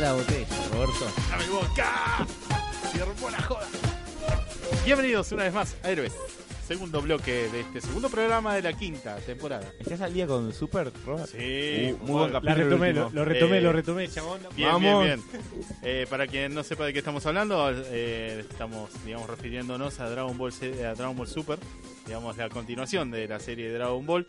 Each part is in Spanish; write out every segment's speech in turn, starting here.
La botella, Roberto. ¡A mi boca! ¡Cierro la joda! Bienvenidos una vez más a Héroes. Segundo bloque de este segundo programa de la quinta temporada. ¿Estás al día con Super, Robert? Sí, Uh, muy buen capítulo. retomé, lo, último. lo retomé, Eh, lo retomé, chabón. Bien, Vamos. bien, bien. Eh, para quien no sepa de qué estamos hablando, eh, estamos, digamos, refiriéndonos a Dragon Ball, a Dragon Ball Super, digamos, la continuación de la serie de Dragon Ball,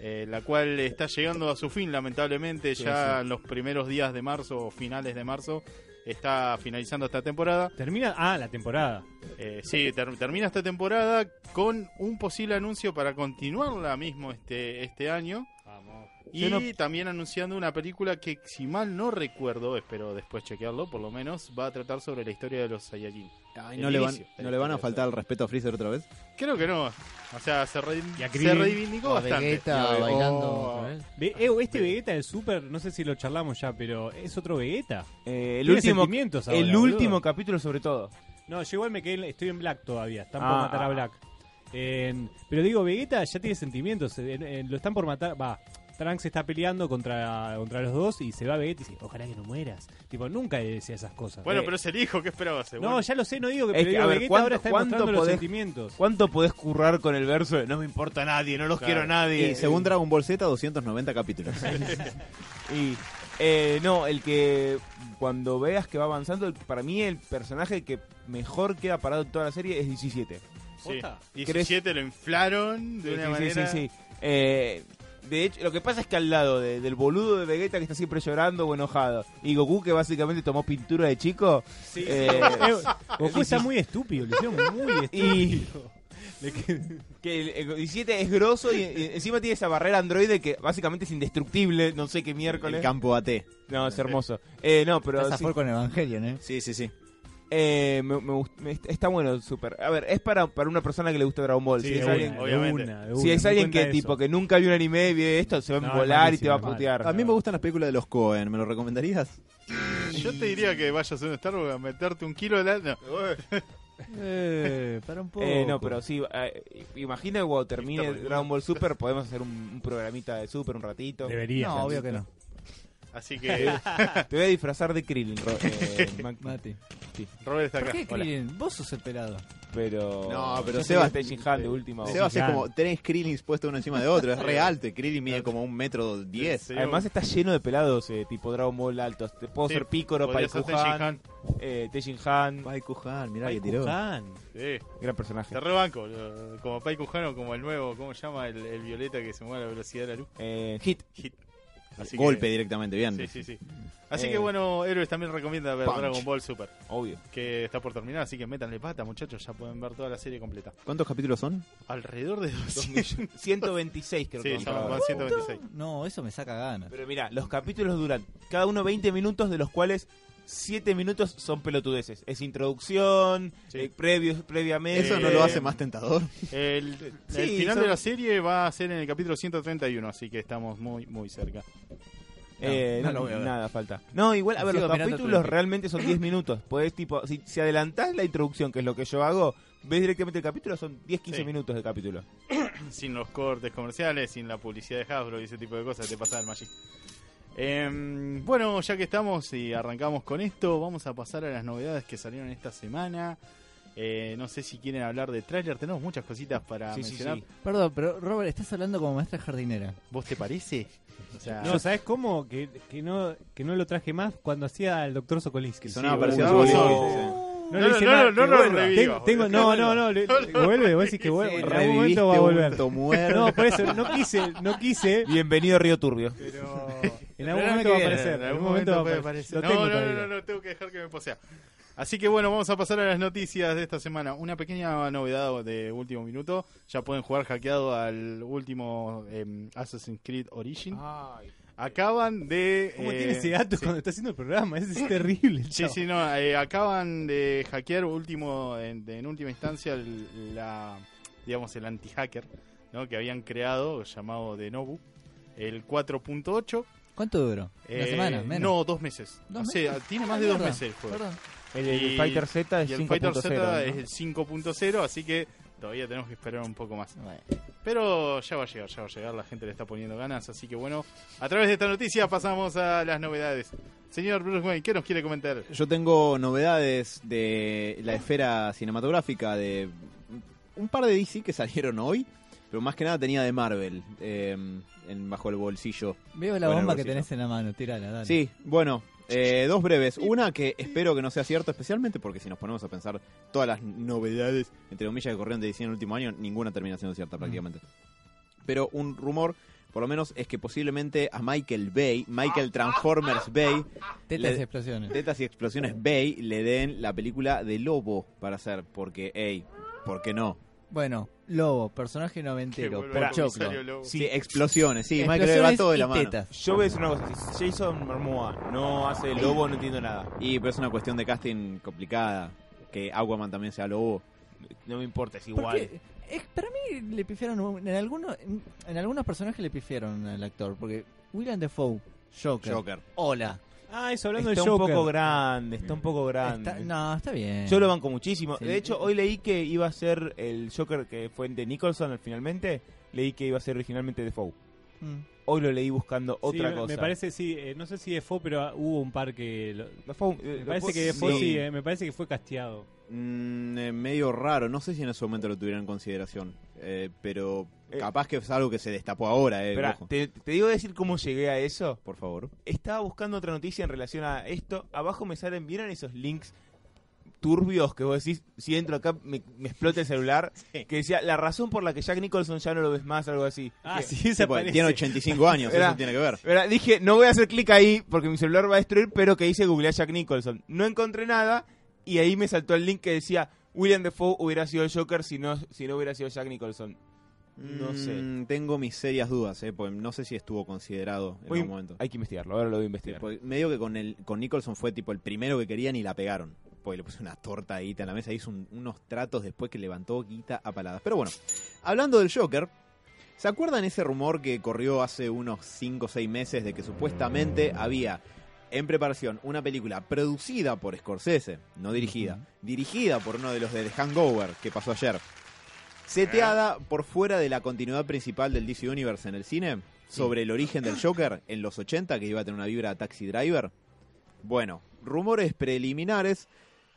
eh, la cual está llegando a su fin, lamentablemente, Sí, ya sí. en los primeros días de marzo o finales de marzo. Está finalizando esta temporada. Termina, ah, la temporada. Eh, sí, ter- termina esta temporada con un posible anuncio para continuarla mismo este, este año. Vamos. Y no- también anunciando una película que, si mal no recuerdo, espero después chequearlo, por lo menos, va a tratar sobre la historia de los Saiyajin. Ay, ¿no, le van, ¿No le van a faltar el respeto a Freezer otra vez? Creo que no. O sea, se, re- Y a se Krillin. reivindicó bastante. Vegeta bailando Oh. Ve- eh, este Vegeta del Super, no sé si lo charlamos ya, pero es otro Vegeta. Eh, el Tiene último, sentimientos ahora, el boludo. último capítulo sobre todo. No, yo igual me quedé, estoy en Black todavía, están por Ah, matar a. Black. Eh, pero digo, Vegeta ya tiene sentimientos, eh, eh, lo están por matar, va, Trunks está peleando contra, contra los dos y se va Vegeta y dice, ojalá que no mueras. Tipo, nunca decía esas cosas. Bueno, Eh, pero es el hijo, ¿qué esperabas? no, ya lo sé, no digo que, Es pero que, digo, a ver, Vegeta ¿cuánto- ahora está cuánto demostrando los podés- sentimientos. ¿Cuánto podés currar con el verso de no me importa nadie, no los Claro. quiero a nadie? Y según Dragon Ball Z, 290 capítulos. Y, eh, no, el que cuando veas que va avanzando, el- para mí el personaje que mejor queda parado en toda la serie es 17. Sí. ¿Posta? 17 lo inflaron de Sí, una sí, manera... sí, sí, sí. Eh, de hecho, lo que pasa es que al lado de- del boludo de Vegeta que está siempre llorando o enojado, y Goku que básicamente tomó pintura de chico, Sí. eh, Eh, Goku está muy estúpido, lo hicieron muy y estúpido. Le qued- que el, el 17 es grosso y, y encima tiene esa barrera androide que básicamente es indestructible, no sé qué el miércoles. campo AT. No, es hermoso. Eh, no, pero Estás sí, con Evangelion, ¿eh? Sí, sí, sí. Eh, me, me me- está bueno, súper. A ver, es para, para una persona que le gusta Dragon Ball. Sí, si es una, alguien, de obviamente. una, de si es me alguien que eso. tipo que nunca vio un anime y ve esto, se va a No, volar y te va a putear. A mí me gustan las películas de los Cohen, ¿me lo recomendarías? Yo te diría que vayas a un Starbucks a meterte un kilo de la... no. Eh, para un poco. Eh, no, pero sí, eh, imagina que cuando termine Está Dragon Ball Super podemos hacer un, un programita de Super un ratito. Debería. No, obvio que no. Así que Te voy a disfrazar de Krillin, Ro- eh, Mac- Mati. Robert está ¿Por acá. qué, Hola. Krillin? Vos sos el pelado. pero... No, pero Sebas- Han de última. Seba hace claro. como tres Krillins puestos uno encima de otro. Es re alto. y Krillin mide como un metro diez. Sí, Además está lleno de pelados, eh, tipo Dragon Ball altos. Te puedo Sí, ser Piccolo, podría Pai ser eh, Tenshin Han. Pai Kuhan, mirá que tiró. Kuhan. Sí. Gran personaje. Te rebanco, lo- como Pai Cujano, como el nuevo, ¿cómo se llama? El, el violeta que se mueve a la velocidad de la luz. Eh, hit. Hit. Así Golpe que- directamente, bien. Sí, sí, sí. Así Eh. que bueno, Héroes también recomienda ver Punch. Dragon Ball Super, Obvio. que está por terminar, así que métanle pata, muchachos, ya pueden ver toda la serie completa. ¿Cuántos capítulos son? Alrededor de Dos 200. millones- 126 creo Sí, que van 126. No, eso me saca ganas. Pero mira, los capítulos duran cada uno 20 minutos, de los cuales 7 minutos son pelotudeces. Es introducción, Sí. eh, previos, previamente. ¿Eso no Eh, lo hace más tentador? El, Sí, el final son- de la serie va a ser en el capítulo 131, así que estamos muy, muy cerca. Eh, No, no, no lo voy a ver. nada falta. No, igual, a ver, los capítulos realmente son 10 minutos. Podés, tipo, si, si adelantás la introducción, que es lo que yo hago, ves directamente el capítulo, son 10-15 Sí. minutos de capítulo. sin los cortes comerciales, sin la publicidad de Hasbro y ese tipo de cosas, te pasa el Magic. Em, bueno, ya que estamos y arrancamos con esto, vamos a pasar a las novedades que salieron esta semana. Eh, no sé si quieren hablar de tráiler, tenemos muchas cositas para Sí, sí, mencionar. sí. Perdón, pero Robert, estás hablando como maestra jardinera. ¿Vos te parece? O sea, No, ¿sabes cómo? Que, que, no, que no lo traje más cuando hacía el doctor Sokolinsky. Sonaba Sí, parecido a No. No, hice no, no, no Tengo, tengo- no, no, no, le- vuelve, vos decís que vuelve. En algún momento va a volver. No, por eso, no quise, no quise. Bienvenido a Río Turbio. Pero En algún momento va a aparecer. En algún momento puede aparecer. Lo No, tengo no, no, no, tengo que dejar que me posea. Así que bueno, vamos a pasar a las noticias de esta semana. Una pequeña novedad de último minuto. Ya pueden jugar hackeado al último em, Assassin's Creed Origin. Ay, Acaban de... ¿Cómo eh, tiene ese gato sí. cuando está haciendo el programa? Ese es terrible. Sí, sí, no, eh, acaban de hackear último, en, en última instancia el- la, digamos, el anti-hacker ¿no? que habían creado, llamado de Nobu, el 4.8. ¿Cuánto duró? ¿Una eh, semana? ¿Menos? No, dos meses. ¿Dos O sea, meses? tiene Ah, más de dos meses el juego. Perdón. el, Fighter Z es Y el Fighter 5.0. Z ¿no? es el 5.0, así que todavía tenemos que esperar un poco más. Bueno. Pero ya va a llegar, ya va a llegar, la gente le está poniendo ganas, así que bueno, a través de esta noticia pasamos a las novedades. Señor Bruce Wayne, ¿qué nos quiere comentar? Yo tengo novedades de la esfera cinematográfica de un par de DC que salieron hoy, pero más que nada tenía de Marvel eh, en, bajo el bolsillo. Veo la Bueno, bomba que tenés en la mano, tirala, dale. Sí, bueno, eh, dos breves. Una que espero que no sea cierto, especialmente porque si nos ponemos a pensar todas las novedades, entre comillas, que corrieron de DC en el último año, ninguna termina siendo cierta prácticamente. Pero un rumor, por lo menos, es que posiblemente a Michael Bay, Michael Transformers Bay, Tetas y explosiones. Tetas y Explosiones Bay le den la película de Lobo para hacer, porque, hey, ¿por qué no? Bueno, Lobo, personaje noventero, el Pochoclo. comisario Lobo. Sí, explosiones, sí, Michael Explosiones todo de y la mano. tetas. Yo voy a decir una cosa: si Jason Momoa no hace el lobo, no entiendo nada. Y pero es una cuestión de casting complicada, que Aquaman también sea Lobo. No me importa, es igual. Porque, es, para mí le pifiaron, un- en, algunos en, en algunos personajes le pifiaron al actor, porque William Defoe, Joker, Joker. hola. Ah, eso hablando Está del un Joker. poco grande, está un poco grande. Está- no, está bien. Yo lo banco muchísimo. Sí. De hecho, hoy leí que iba a ser el Joker que fue de Nicholson finalmente. Leí que iba a ser originalmente Defoe. Mm. Hoy lo leí buscando Sí, otra cosa. Me parece, sí, eh, no sé si Defoe, pero ah, hubo un par que... lo- eh, me parece que Defoe sí. sí, eh, me parece que fue casteado. Mm, eh, medio raro, no sé si en ese momento lo tuvieron en consideración, eh, pero Eh. capaz que es algo que se destapó ahora, eh, te, te digo decir cómo llegué a eso. por favor. Estaba buscando otra noticia en relación a esto. Abajo me salen, ¿vieron esos links turbios que vos decís? Si entro acá me, me explota el celular. Sí. Que decía, la razón por la que Jack Nicholson ya no lo ves más, algo así. Ah, Que- sí, porque parece. tiene 85 años, Era- eso tiene que ver. Dije, no voy a hacer clic ahí porque mi celular va a destruir, pero que hice googlear Jack Nicholson. No encontré nada y ahí me saltó el link que decía William Defoe hubiera sido el Joker si no, si no hubiera sido Jack Nicholson. No sé. Mm, tengo mis serias dudas, eh, porque no sé si estuvo considerado en algún momento. hay que investigarlo, ahora lo voy a investigar. Medio que con el con Nicholson fue tipo el primero que querían y la pegaron. Porque le puse una torta ahí en la mesa, hizo un- unos tratos después que levantó guita a paladas. Pero bueno, hablando del Joker, ¿se acuerdan ese rumor que corrió hace unos 5 o 6 meses de que supuestamente había en preparación una película producida por Scorsese, no dirigida, dirigida por uno de los de The Hangover que pasó ayer, seteada por fuera de la continuidad principal del DC Universe en el cine, sobre el origen del Joker en los 80, que iba a tener una vibra Taxi Driver? Bueno, rumores preliminares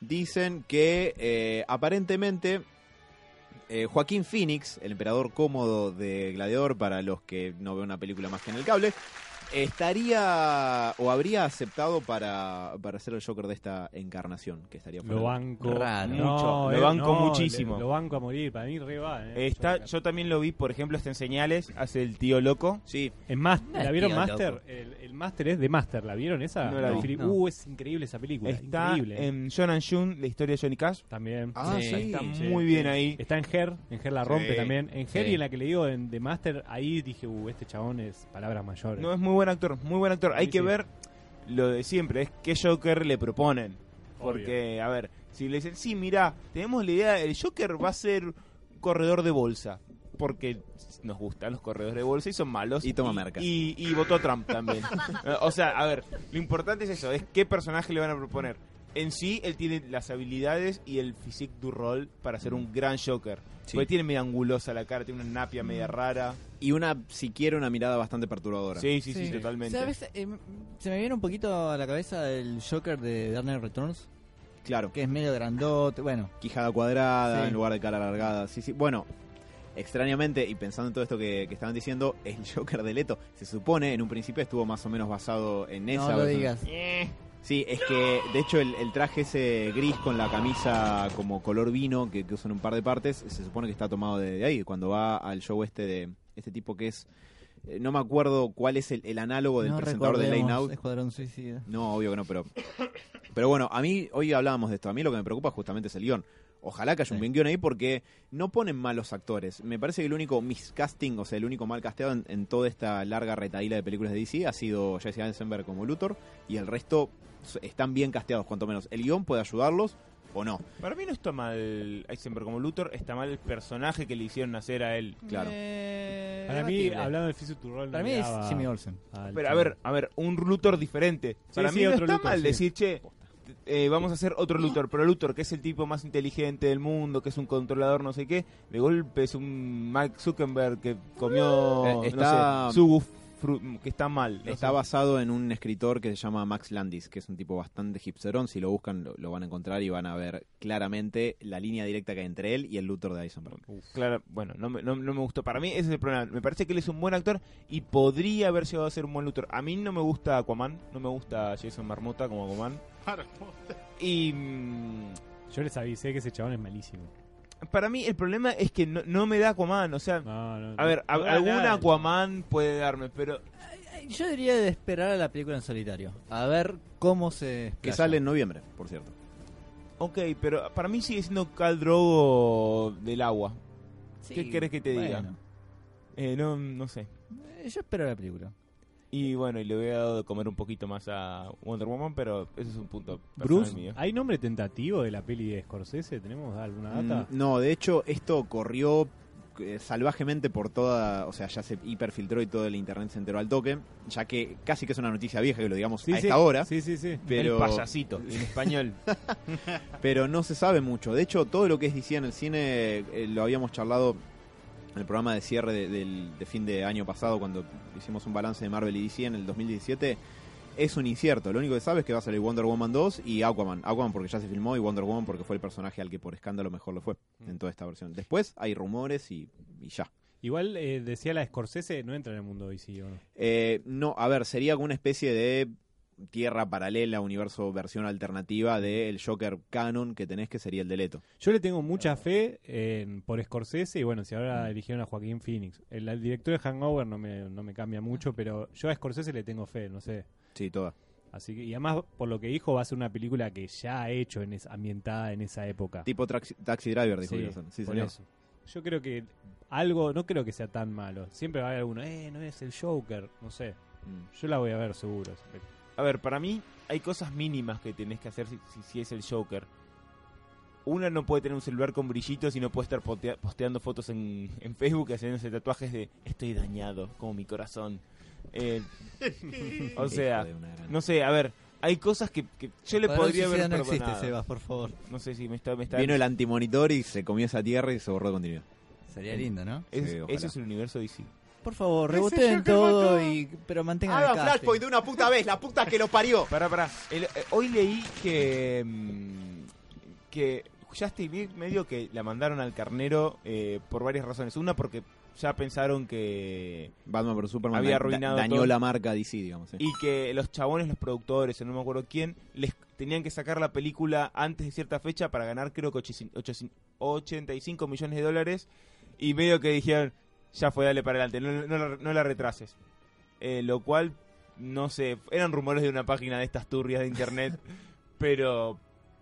dicen que eh, aparentemente eh, Joaquín Phoenix, el emperador cómodo de Gladiador, para los que no ven una película más que en el cable, estaría o habría aceptado para, para ser el Joker de esta encarnación, que estaría fuera Lo banco. Raro. Mucho, lo eh, banco no, muchísimo. le- Lo banco a morir, para mí re va. eh, Está, Joker. yo también lo vi, por ejemplo, está en señales, hace el tío loco. Sí, En Mas- No es ¿La vieron Master? El, el Master es de Master, ¿la vieron esa? No la vi. No. Uh, es increíble esa película. Está increíble. en John and June, la historia de Johnny Cash. También. Ah, Sí, sí. Está sí, muy sí. bien ahí. Está en Her, en Her la rompe Sí. también. En Her Sí. y en la que le digo en The Master, ahí dije, uh, este chabón es palabras mayores. No es muy buen actor, muy buen actor. Hay Sí, que sí. ver lo de siempre, es qué Joker le proponen. Porque, a ver, si le dicen, sí, mira, tenemos la idea, el Joker va a ser corredor de bolsa. Porque nos gustan los corredores de bolsa y son malos. Y toma merca. Y, y votó Trump también. O sea, a ver, lo importante es eso, es qué personaje le van a proponer. En sí, él tiene las habilidades y el physique du rol para ser un gran Joker. Sí. Porque tiene media angulosa la cara, tiene una napia media rara. Y una, siquiera una mirada bastante perturbadora. Sí, sí, sí, totalmente. ¿Sabes? Eh, se me viene un poquito a la cabeza el Joker de Dark Knight Returns, Claro. que es medio grandote. Bueno, quijada cuadrada Sí. en lugar de cara alargada. Sí, sí. Bueno, extrañamente, y pensando en todo esto que, que estaban diciendo, el Joker de Leto se supone en un principio estuvo más o menos basado en esa. no lo versión. digas. Eh, Sí, es que de hecho el, el traje ese gris con la camisa como color vino que, que usan un par de partes, se supone que está tomado de, de ahí. Cuando va al show este de este tipo que es eh, no me acuerdo cuál es el, el análogo del No presentador de recordemos Out. Escuadrón Suicida. No, obvio que no, pero. Pero bueno, a mí, hoy hablábamos de esto. A mí lo que me preocupa justamente es el guion. Ojalá que haya un buen guion ahí porque no ponen malos actores. Me parece que el único miscasting, o sea, el único mal casteado en, en toda esta larga retaíla de películas de DC ha sido Jesse Eisenberg como Luthor y el resto están bien casteados, cuanto menos. El guion puede ayudarlos o no. Para mí no está mal Eisenberg como Luthor, está mal el personaje que le hicieron hacer a él. Claro. Eh, Para mí, hablando de Roll, no Para mí es Jimmy Olsen. al Pero a ver, a ver, un Luthor diferente. Sí, Para sí, mí no otro está Luthor, mal sí. decir, che, eh, vamos a hacer otro Luthor, pero Luthor, que es el tipo más inteligente del mundo, que es un controlador, no sé qué, de golpe es un Mike Zuckerberg que comió, Eh, está- no sé, fru- que está mal. no Está sé. basado en un escritor que se llama Max Landis, que es un tipo bastante hipsterón. Si lo buscan, lo, lo van a encontrar y van a ver claramente la línea directa que hay entre él y el Luthor de Eisenberg. Claro, bueno, no me, no, no me gustó. Para mí ese es el problema. Me parece que él es un buen actor y podría haber llegado a ser un buen Luthor. A mí no me gusta Aquaman, no me gusta Jason Marmota como Aquaman. Y mm, Yo les avisé que ese chabón es malísimo. Para mí el problema es que no, no me da Aquaman. O sea, No, no, a ver, a- algún. Aquaman puede darme, pero Yo diría de esperar a la película en solitario. A ver cómo se. Que sale en noviembre, por cierto. ok, pero para mí sigue siendo Cal Drogo del agua. Sí, ¿Qué querés que te diga? bueno. Eh, no, no sé. Eh, Yo espero la película. Y bueno, y le voy a dado de comer un poquito más a Wonder Woman, pero ese es un punto Bruce, mío. ¿hay nombre tentativo de la peli de Scorsese? ¿Tenemos alguna data? Mm, No, de hecho, esto corrió eh, salvajemente por toda, o sea, ya se hiperfiltró y todo el internet se enteró al toque, ya que casi que es una noticia vieja que lo digamos Sí, a sí. esta hora, Sí, sí, sí. pero, El payasito, en español. pero no se sabe mucho. De hecho, todo lo que es DC en el cine eh, lo habíamos charlado el programa de cierre de, fin de año pasado, cuando hicimos un balance de Marvel y DC en el 2017. Es un incierto, lo único que sabe es que va a salir Wonder Woman 2 y Aquaman. Aquaman porque ya se filmó y Wonder Woman porque fue el personaje al que por escándalo mejor lo fue en toda esta versión. Después hay rumores y, y ya. Igual eh, decía la Scorsese, no entra en el mundo DC, ¿o no? Eh, no, a ver, sería como una especie de tierra paralela, universo versión alternativa del Joker canon que tenés, que sería el de Leto. Yo le tengo mucha fe en, por Scorsese y bueno, si ahora eligieron a Joaquín Phoenix. El, el director de Hangover no me, no me cambia mucho, pero yo a Scorsese le tengo fe, no sé. Sí, toda. Así que, y además, por lo que dijo, va a ser una película que ya ha hecho en esa, ambientada en esa época. Tipo Taxi, Taxi Driver, dijo Sí. Sí, por señor. eso. Yo creo que algo, no creo que sea tan malo. Siempre va a haber alguno, eh, no es el Joker, no sé. Mm. Yo la voy a ver seguro. A ver, para mí hay cosas mínimas que tenés que hacer si, si, si es el Joker. Una no puede tener un celular con brillitos y no puede estar posteando fotos en, en Facebook haciéndose tatuajes de estoy dañado, como mi corazón. Eh, o sea, no sé, a ver, hay cosas que, que yo le podría haber no existe. Sebas, por favor. No sé si me está... Me está Vino el antimonitor y se comió esa tierra y se borró de continuidad. Sería lindo, ¿no? es- Sí. Eso es el universo DC. Por favor, Joker todo, y, pero mantengan el casting. de una puta vez, la puta que lo parió. Pará, pará. El- eh, hoy leí que. mm, que Justice League medio que la mandaron al carnero eh, por varias razones. Una, porque ya pensaron que. Batman vs Superman Había da- arruinado dañó todo. la marca DC, digamos. sí. Y que los chabones, los productores, o no me acuerdo quién, les tenían que sacar la película antes de cierta fecha para ganar, creo que 85 85 millones de dólares. Y medio que dijeron, ya fue, dale para adelante, no, no la- no la retrases. Eh, lo cual, no sé, eran rumores de una página de estas turbias de internet, pero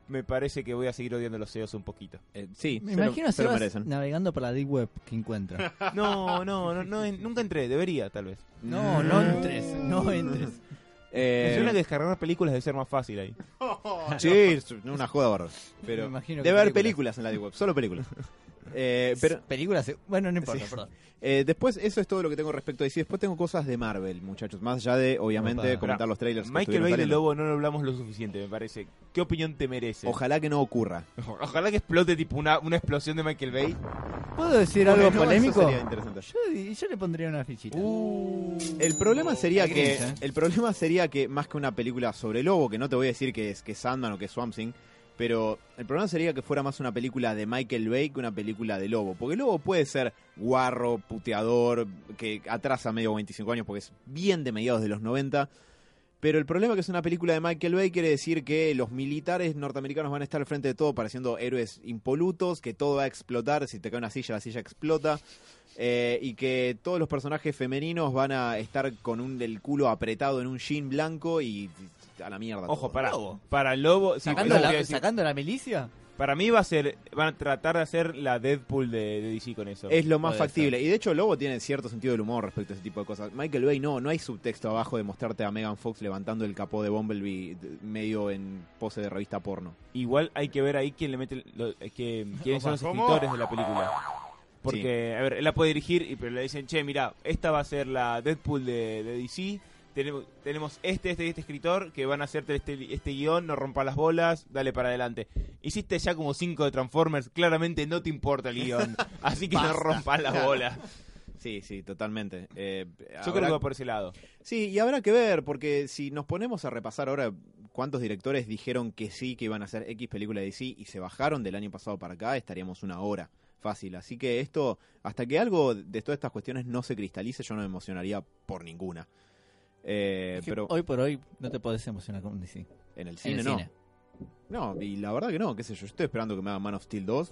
me parece que voy a seguir odiando a los CEOs un poquito. Eh, sí, Me imagino merecen. navegando por la Deep Web que encuentra. No, no, no, no, en- nunca entré, debería tal vez. No, no entres, no entres. Eh, Me suena que descargar películas debe ser más fácil ahí. Sí, es una joda bárbara. Pero Me imagino que debe haber películas. películas en la Deep Web, solo películas. Eh, pero Películas, bueno, no importa, Sí. perdón. eh, después, eso es todo lo que tengo respecto a DC. Después tengo cosas de Marvel, muchachos. Más allá de, obviamente, Opa. comentar los trailers. Michael Bay de. Lobo no lo hablamos lo suficiente, me parece. ¿Qué opinión te merece? Ojalá que no ocurra. Ojalá que explote tipo una, una explosión de Michael Bay. ¿Puedo decir algo polémico? sería interesante. Yo, yo le pondría una fichita. El problema sería que gris, ¿eh? el problema sería que más que una película sobre lobo, que no te voy a decir que es que es Sandman o que es Swamp Thing, pero el problema sería que fuera más una película de Michael Bay que una película de lobo, porque lobo puede ser guarro, puteador, que atrasa medio 25 años porque es bien de mediados de los 90. Pero el problema que es una película de Michael Bay quiere decir que los militares norteamericanos van a estar al frente de todo pareciendo héroes impolutos, que todo va a explotar, si te cae una silla, la silla explota. Eh, y que todos los personajes femeninos van a estar con un el culo apretado en un jean blanco y a la mierda. Ojo, todo. para, Lobo. para Lobo. sí, ¿Sacando, eso la. ¿Sacando la milicia? Para mí va a ser. Van a tratar de hacer la Deadpool de, de DC con eso. Es lo más Puede factible. Y de hecho, Lobo tiene cierto sentido del humor respecto a ese tipo de cosas. Michael Bay no, no hay subtexto abajo de mostrarte a Megan Fox levantando el capó de Bumblebee medio en pose de revista porno. Igual hay que ver ahí quién le mete. lo- eh, que, quiénes son los ¿Cómo? escritores de la película. Porque, a ver, él la puede dirigir, y pero le dicen, che, mira, esta va a ser la Deadpool de, de DC. Tenemos, tenemos este, este y este escritor que van a hacerte este, este guion, no rompa las bolas, dale para adelante. Hiciste ya como cinco de Transformers, claramente no te importa el guion, así que no rompas las bolas. Sí, sí, totalmente. Eh, Yo habrá- creo que va por ese lado. Sí, y habrá que ver, porque si nos ponemos a repasar ahora cuántos directores dijeron que sí, que iban a hacer X película de DC y se bajaron del año pasado para acá, estaríamos una hora fácil. Así que esto, hasta que algo de todas estas cuestiones no se cristalice, yo no me emocionaría por ninguna. Eh, Es que pero Hoy por hoy no te podés emocionar con DC. en el En cine el no. cine. No, y la verdad que no, qué sé yo, yo estoy esperando que me hagan Man of Steel 2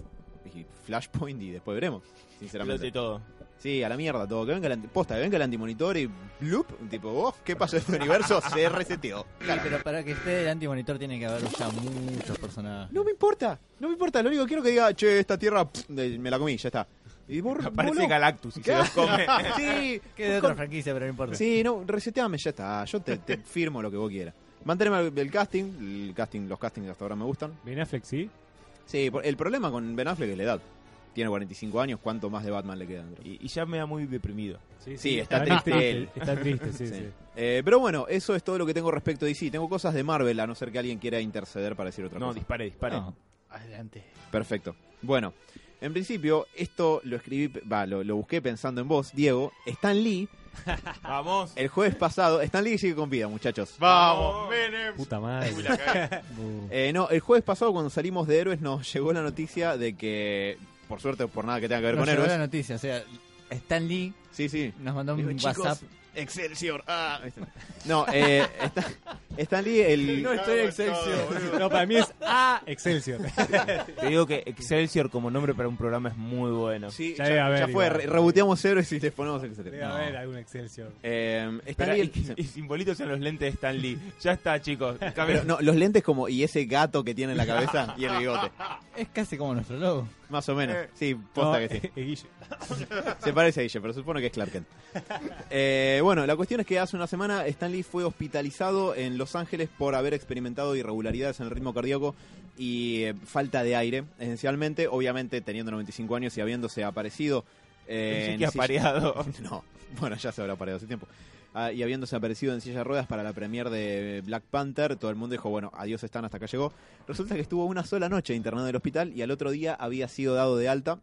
y Flashpoint y después veremos, sinceramente. Todo. Sí, a la mierda todo. Que venga el anti- posta, que venga el antimonitor y bloop, tipo, oh, ¿qué pasó en este universo? Se reseteó. Sí, pero para que esté el antimonitor tiene que haber ya muchos personajes. No me importa, no me importa. Lo único que quiero que diga, che, esta tierra pff, me la comí, ya está. Y borra, Aparece. Galactus y se los come. Sí, Que de con- otra franquicia, pero no importa. sí, no, reseteame, ya está. Yo te, te firmo lo que vos quieras. Manteneme el, el casting, el casting, los castings hasta ahora me gustan. Ben Affleck, sí. Sí, el problema con Ben Affleck es la edad. Tiene 45 años, ¿cuánto más de Batman le queda? Y, y ya me da muy deprimido. Sí, está triste él. Está triste, sí, Sí. sí. Eh, pero bueno, eso es todo lo que tengo respecto de DC. Tengo cosas de Marvel, a no ser que alguien quiera interceder para decir otra No, cosa. dispare, dispare. No. Adelante. Perfecto. Bueno, en principio, esto lo escribí, va, lo, lo busqué pensando en vos, Diego. Stan Lee, Vamos. el jueves pasado, Stan Lee sigue con vida, muchachos. Vamos, Menem. Puta madre. Uy, la cagué. Uh. Eh, no, el jueves pasado cuando salimos de Héroes nos llegó la noticia de que, por suerte, por nada que tenga que ver Nos con llegó Héroes. la noticia, o sea, Stan Lee Sí, sí. nos mandó un Digo, chicos, WhatsApp. Excelsior. Ah, no, eh, Stan, Stan Lee, el... No estoy Excelsior. No, para mí es A Excelsior. Te digo que Excelsior como nombre para un programa es muy bueno. Sí, Ya ya, haber, ya fue, re- reboteamos Héroes y les ponemos Excelsior. Debe haber algún Excelsior. Eh, Stan Lee, y, el- y simbolitos en los lentes de Stan Lee. Ya está, chicos. Pero no, los lentes como y ese gato que tiene en la cabeza y el bigote. Es casi como nuestro logo. Más o menos. Sí, posta No, que sí. eh, Guille. Se parece a Guille, pero supone que es Clark Kent. Eh, bueno, la cuestión es que hace una semana Stan Lee fue hospitalizado en Los Ángeles por haber experimentado irregularidades en el ritmo cardíaco y eh, falta de aire, esencialmente. Obviamente, teniendo 95 años y habiéndose aparecido. eh, que silla- apareado. No, bueno, ya se habrá apareado hace tiempo. Ah, y habiéndose aparecido en silla de ruedas para la premier de Black Panther, todo el mundo dijo, bueno, adiós Stan, hasta acá llegó. Resulta que estuvo una sola noche internado en el hospital y al otro día había sido dado de alta.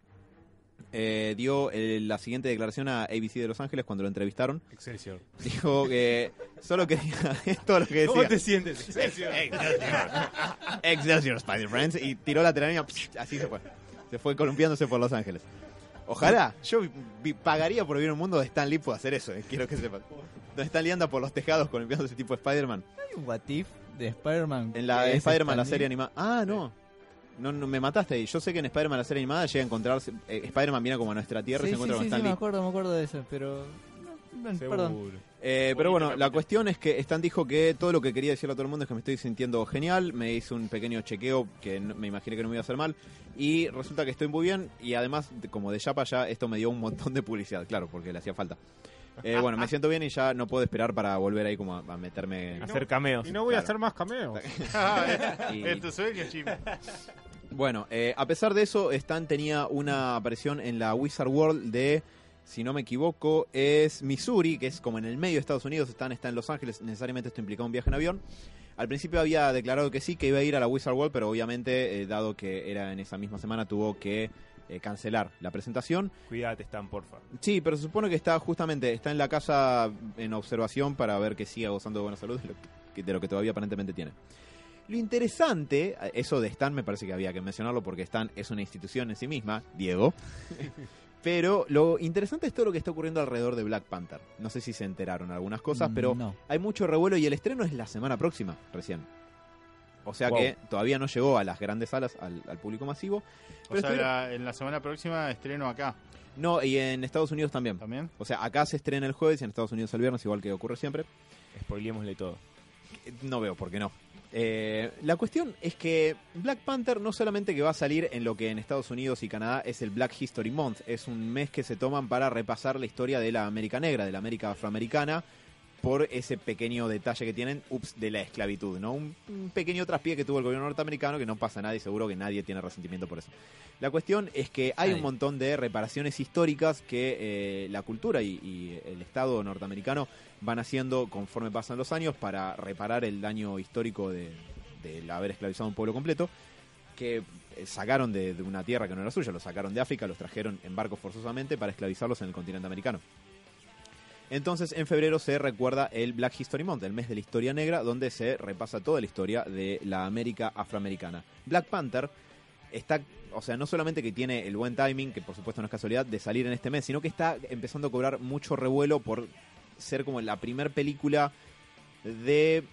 Eh, dio eh, la siguiente declaración a ABC de Los Ángeles cuando lo entrevistaron. Excelsior. Dijo que solo quería... es todo lo que decía. ¿Cómo te sientes? Excelsior. Excelsior Spider-Friends y tiró la telaraña, así se fue. Se fue columpiándose por Los Ángeles. Ojalá, yo pagaría por vivir en un mundo donde Stan Lee pueda hacer eso, eh, quiero que sepan. Donde Stan Lee anda por los tejados columpiándose tipo Spider-Man. Hay un What If de Spider-Man. En la Spider-Man, la serie animada. Ah, no. No, no, me mataste ahí. Yo sé que en Spider-Man, la serie animada, llega a encontrarse. eh, Spider-Man viene como a nuestra tierra y Sí, se sí, encuentra sí, con sí, Stan me Lee. acuerdo, me acuerdo de eso, pero... no, no, perdón. Eh, pero bueno, la cuestión es que Stan dijo que todo lo que quería decirle a todo el mundo es que me estoy sintiendo genial. Me hizo un pequeño chequeo que no- me imaginé que no me iba a hacer mal. Y resulta que estoy muy bien. Y además, de- como de ya, esto me dio un montón de publicidad, claro, porque le hacía falta. Eh, bueno, me siento bien y ya no puedo esperar para volver ahí como a, a meterme. Hacer cameos. Y no voy a hacer más cameos. Y- Es tu sueño, Jim. Bueno, eh, a pesar de eso, Stan tenía una aparición en la Wizard World de, si no me equivoco, es Missouri, que es como en el medio de Estados Unidos. Stan está en Los Ángeles, necesariamente esto implicaba un viaje en avión. Al principio había declarado que sí, que iba a ir a la Wizard World, pero obviamente, eh, dado que era en esa misma semana, tuvo que eh, cancelar la presentación. Cuídate, Stan, porfa. Sí, pero se supone que está justamente, está en la casa en observación para ver que siga gozando de buena salud, de lo que, de lo que todavía aparentemente tiene. Lo interesante, eso de Stan me parece que había que mencionarlo porque Stan es una institución en sí misma, Diego. Pero lo interesante es todo lo que está ocurriendo alrededor de Black Panther. No sé si se enteraron algunas cosas, Mm, pero no. hay mucho revuelo y el estreno es la semana próxima, recién. O sea Wow. que todavía no llegó a las grandes salas, al, al público masivo. O sea, la- en la semana próxima estreno acá No, y en Estados Unidos también. también. O sea, acá se estrena el jueves y en Estados Unidos el viernes, igual que ocurre siempre. Spoilémosle todo. No veo por qué no. Eh, la cuestión es que Black Panther no solamente que va a salir en lo que en Estados Unidos y Canadá es el Black History Month, es un mes que se toman para repasar la historia de la América Negra, de la América afroamericana, por ese pequeño detalle que tienen, ups, de la esclavitud, ¿no? Un, un pequeño traspié que tuvo el gobierno norteamericano que no pasa nada y seguro que nadie tiene resentimiento por eso. La cuestión es que hay un montón de reparaciones históricas que eh, la cultura y, y el Estado norteamericano van haciendo conforme pasan los años para reparar el daño histórico de, haber esclavizado a un pueblo completo que eh, sacaron de, de una tierra que no era suya, los sacaron de África, los trajeron en barcos forzosamente para esclavizarlos en el continente americano. Entonces, en febrero se recuerda el Black History Month, el mes de la historia negra, donde se repasa toda la historia de la América afroamericana. Black Panther está, o sea, no solamente que tiene el buen timing, que por supuesto no es casualidad, de salir en este mes, sino que está empezando a cobrar mucho revuelo por ser como la primer película de,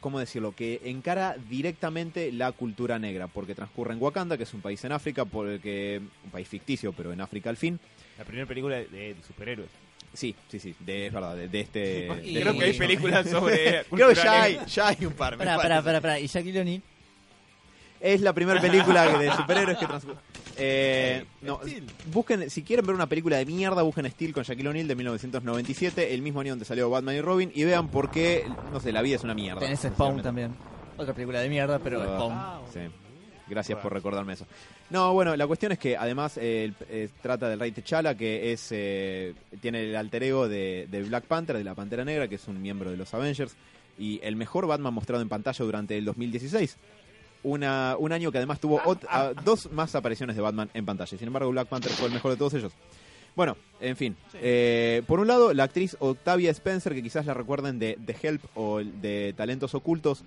¿cómo decirlo?, que encara directamente la cultura negra, porque transcurre en Wakanda, que es un país en África, porque, un país ficticio, pero en África al fin. La primera película de, de superhéroes. Sí, sí, sí, de, es verdad, de, de este... Y- de Creo este que hay películas sobre. Creo que ya hay, ya hay un par. Pará, pará, pará, pará. ¿Y Shaquille O'Neal? Es la primera película de superhéroes que transcurre. Eh, no, busquen, si quieren ver una película de mierda, busquen Steel con Shaquille O'Neal de 1997, el mismo año donde salió Batman y Robin, y vean por qué, no sé, la vida es una mierda. Tenés Spawn también. Otra película de mierda, pero Ah. Spawn. Sí. Gracias por recordarme eso. No, bueno, la cuestión es que además eh, eh, trata del Rey T'Challa, que es eh, tiene el alter ego de, de Black Panther, de la Pantera Negra, que es un miembro de los Avengers, y el mejor Batman mostrado en pantalla durante el 2016. Una, un año que además tuvo ot- a- dos más apariciones de Batman en pantalla. Sin embargo, Black Panther fue el mejor de todos ellos. Bueno, en fin. Eh, por un lado, la actriz Octavia Spencer, que quizás la recuerden de The Help o de Talentos Ocultos,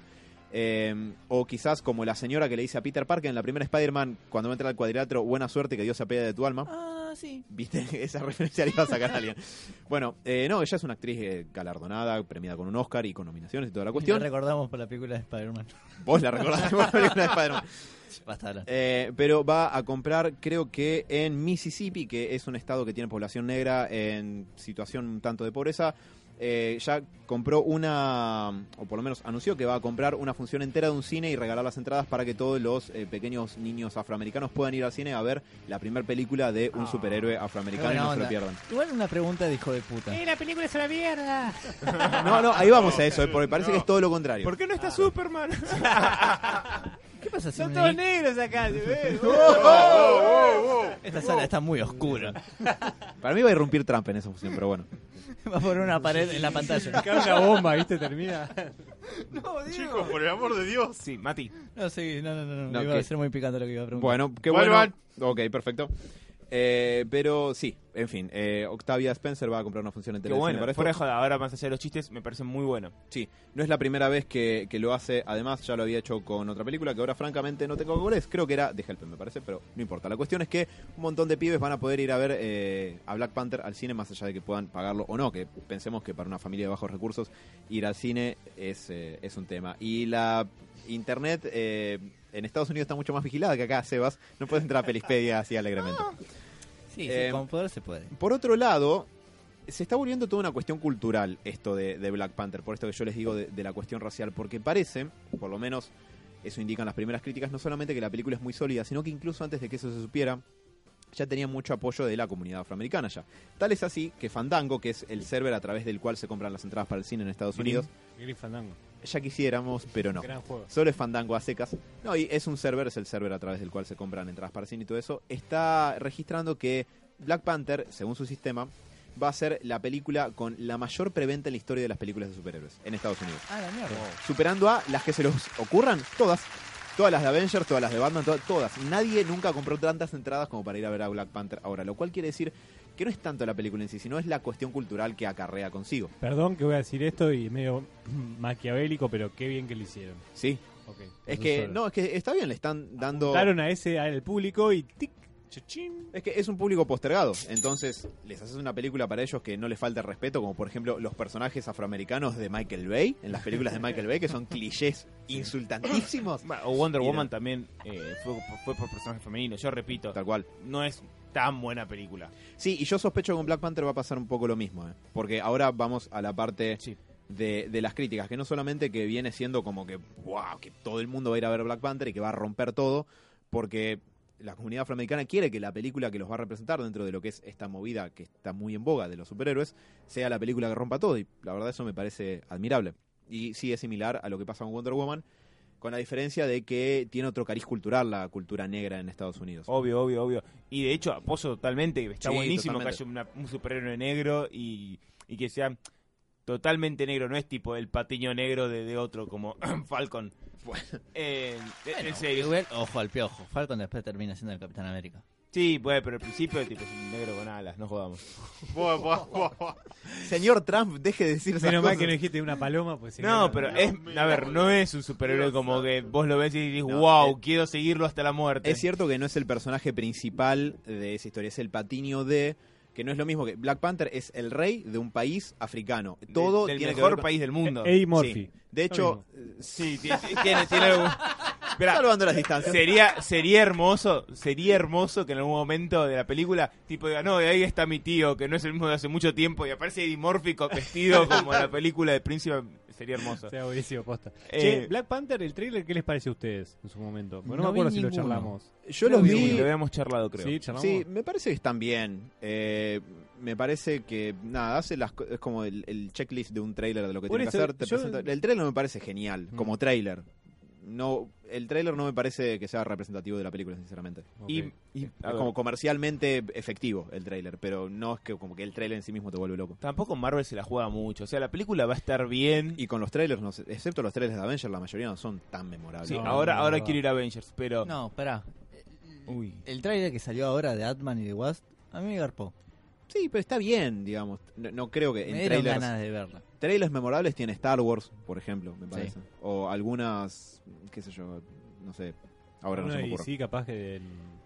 eh, o quizás como la señora que le dice a Peter Parker en la primera Spider-Man, cuando entra al cuadrilátero, buena suerte, que Dios se apiade de tu alma. Ah, sí. ¿Viste? Esa referencia la iba a sacar a alguien. Bueno, eh, no, ella es una actriz eh, galardonada, premiada con un Oscar y con nominaciones y toda la La cuestión. recordamos por la película de Spider-Man. Vos la recordás por la película de Spider-Man. Eh, pero va a comprar, creo que en Mississippi, que es un estado que tiene población negra en situación un tanto de pobreza, eh, ya compró una, o por lo menos anunció que va a comprar una función entera de un cine y regalar las entradas para que todos los eh, pequeños niños afroamericanos puedan ir al cine a ver la primera película de un superhéroe afroamericano y no buena se lo onda. pierdan. Igual una pregunta de hijo de puta. la película es una mierda! No, no, ahí vamos a eso, eh, porque parece que es todo lo contrario. ¿Por qué no está Superman? ¿Qué pasa si Son todos negros acá, ¿se ve? Esta sala está muy oscura. Para mí va a irrumpir Trump en esa función, pero bueno. Va a poner una pared en la pantalla. Cae una bomba, ¿viste? Termina. Chicos, por el amor de Dios. Sí, Mati. No, sí, no, no, no. no, No, iba ¿qué? a ser muy picante lo que iba a preguntar. Bueno, qué Vuelvan. bueno. Ok, perfecto. Eh, pero sí, en fin, eh, Octavia Spencer va a comprar una función en televisión bueno. de joda, ahora más allá de los chistes, me parece muy bueno. Sí, no es la primera vez que, que lo hace. Además, ya lo había hecho con otra película que ahora, francamente, no tengo cuál es. Creo que era The Help, me parece, pero no importa. La cuestión es que un montón de pibes van a poder ir a ver eh, a Black Panther al cine, más allá de que puedan pagarlo o no. Que pensemos que para una familia de bajos recursos, ir al cine es, eh, es un tema. Y la internet eh, en Estados Unidos está mucho más vigilada que acá, Sebas. No puedes entrar a Pelispedia así alegremente. Sí, sí, Eh, con poder se puede. Por otro lado, se está volviendo toda una cuestión cultural esto de, de Black Panther, por esto que yo les digo de, de la cuestión racial, porque parece, por lo menos eso indican las primeras críticas, no solamente que la película es muy sólida, sino que incluso antes de que eso se supiera, ya tenía mucho apoyo de la comunidad afroamericana ya. Tal es así que Fandango, que es el server a través del cual se compran las entradas para el cine en Estados Unidos, Green Fandango. Ya quisiéramos, pero no. Gran juego. Solo es Fandango a secas. No, y es un server, es el server a través del cual se compran entradas para cine y todo eso. Está registrando que Black Panther, según su sistema, va a ser la película con la mayor preventa en la historia de las películas de superhéroes en Estados Unidos. Ah, la mierda. Superando a las que se los ocurran, todas. Todas las de Avengers, todas las de Batman, to- todas. Nadie nunca compró tantas entradas como para ir a ver a Black Panther ahora. Lo cual quiere decir que no es tanto la película en sí, sino es la cuestión cultural que acarrea consigo. Perdón que voy a decir esto y medio maquiavélico, pero qué bien que lo hicieron. Sí. Es que, solo. no, es que está bien, le están dando... Juntaron a ese al público y tic. Es que es un público postergado, entonces les haces una película para ellos que no les falte respeto, como por ejemplo los personajes afroamericanos de Michael Bay, en las películas de Michael Bay, que son clichés insultantísimos. O Wonder no. Woman también eh, fue, fue por personajes femeninos. Yo repito, Tal cual. no es tan buena película. Sí, y yo sospecho que con Black Panther va a pasar un poco lo mismo, ¿eh? porque ahora vamos a la parte Sí. de, de las críticas, que no solamente que viene siendo como que, wow, que todo el mundo va a ir a ver Black Panther y que va a romper todo, porque la comunidad afroamericana quiere que la película que los va a representar dentro de lo que es esta movida que está muy en boga de los superhéroes sea la película que rompa todo, y la verdad eso me parece admirable. Y sí es similar a lo que pasa con Wonder Woman, con la diferencia de que tiene otro cariz cultural la cultura negra en Estados Unidos. Obvio, obvio, obvio. Y de hecho, apoyo totalmente. Está Sí, buenísimo totalmente. que haya una- un superhéroe negro y, y que sea totalmente negro. No es tipo el patiño negro de, de otro como Falcon. Eh, en serio. Igual, ojo al piojo. Falcon después termina siendo el Capitán América. Sí, pues, pero al principio tipo es un negro con alas, no jodamos. Señor Trump, deje de decir esas Menos mal cosas. que no dijiste una paloma, pues si No, pero no. es, a ver, no es un superhéroe como que vos lo ves y dices, No, wow, eh, quiero seguirlo hasta la muerte. Es cierto que no es el personaje principal de esa historia, es el patiño de que no es lo mismo que Black Panther es el rey de un país africano. De- Todo del tiene que mejor ver con- país del mundo. Eddie Murphy. Sí. De hecho, eh, Sí, tiene, tiene, tiene Esperá, salvando las distancias. sería, sería hermoso, sería hermoso que en algún momento de la película, tipo diga, no, ahí está mi tío, que no es el mismo de hace mucho tiempo, y aparece Eddie Murphy vestido como en la película de Príncipe, sería hermoso. Sea buenísimo, posta. Eh, Che, Black Panther, el trailer, ¿qué les parece a ustedes en su momento? No, No me acuerdo si lo charlamos. Yo Creo los que vi. Lo habíamos charlado, creo. Sí, charlamos. Sí, me parece que están bien. Eh, me parece que, nada, hace las co- es como el, el checklist de un trailer de lo que Por tiene que hacer. te yo- presenta- el trailer me parece genial, Mm. como trailer. No, el trailer no me parece que sea representativo de la película, sinceramente. Y, y, a Es ver, como comercialmente efectivo el trailer, pero no es que como que el trailer en sí mismo te vuelve loco. tampoco Marvel se la juega mucho. O sea, la película va a estar bien. Y con los trailers, no sé, excepto los trailers de Avengers, la mayoría no son tan memorables. Sí, No, ahora, no, ahora no. quiero ir a Avengers, pero... No, espera. Uy. El trailer que salió ahora de Atman y de Wasp, a mí me garpó. Sí, pero está bien, digamos. No, no creo que Me en trailers, ganas de verla. trailers memorables tiene Star Wars, por ejemplo, me Sí. parece. O algunas, qué sé yo, no sé, ahora no se me ocurre. DC, capaz que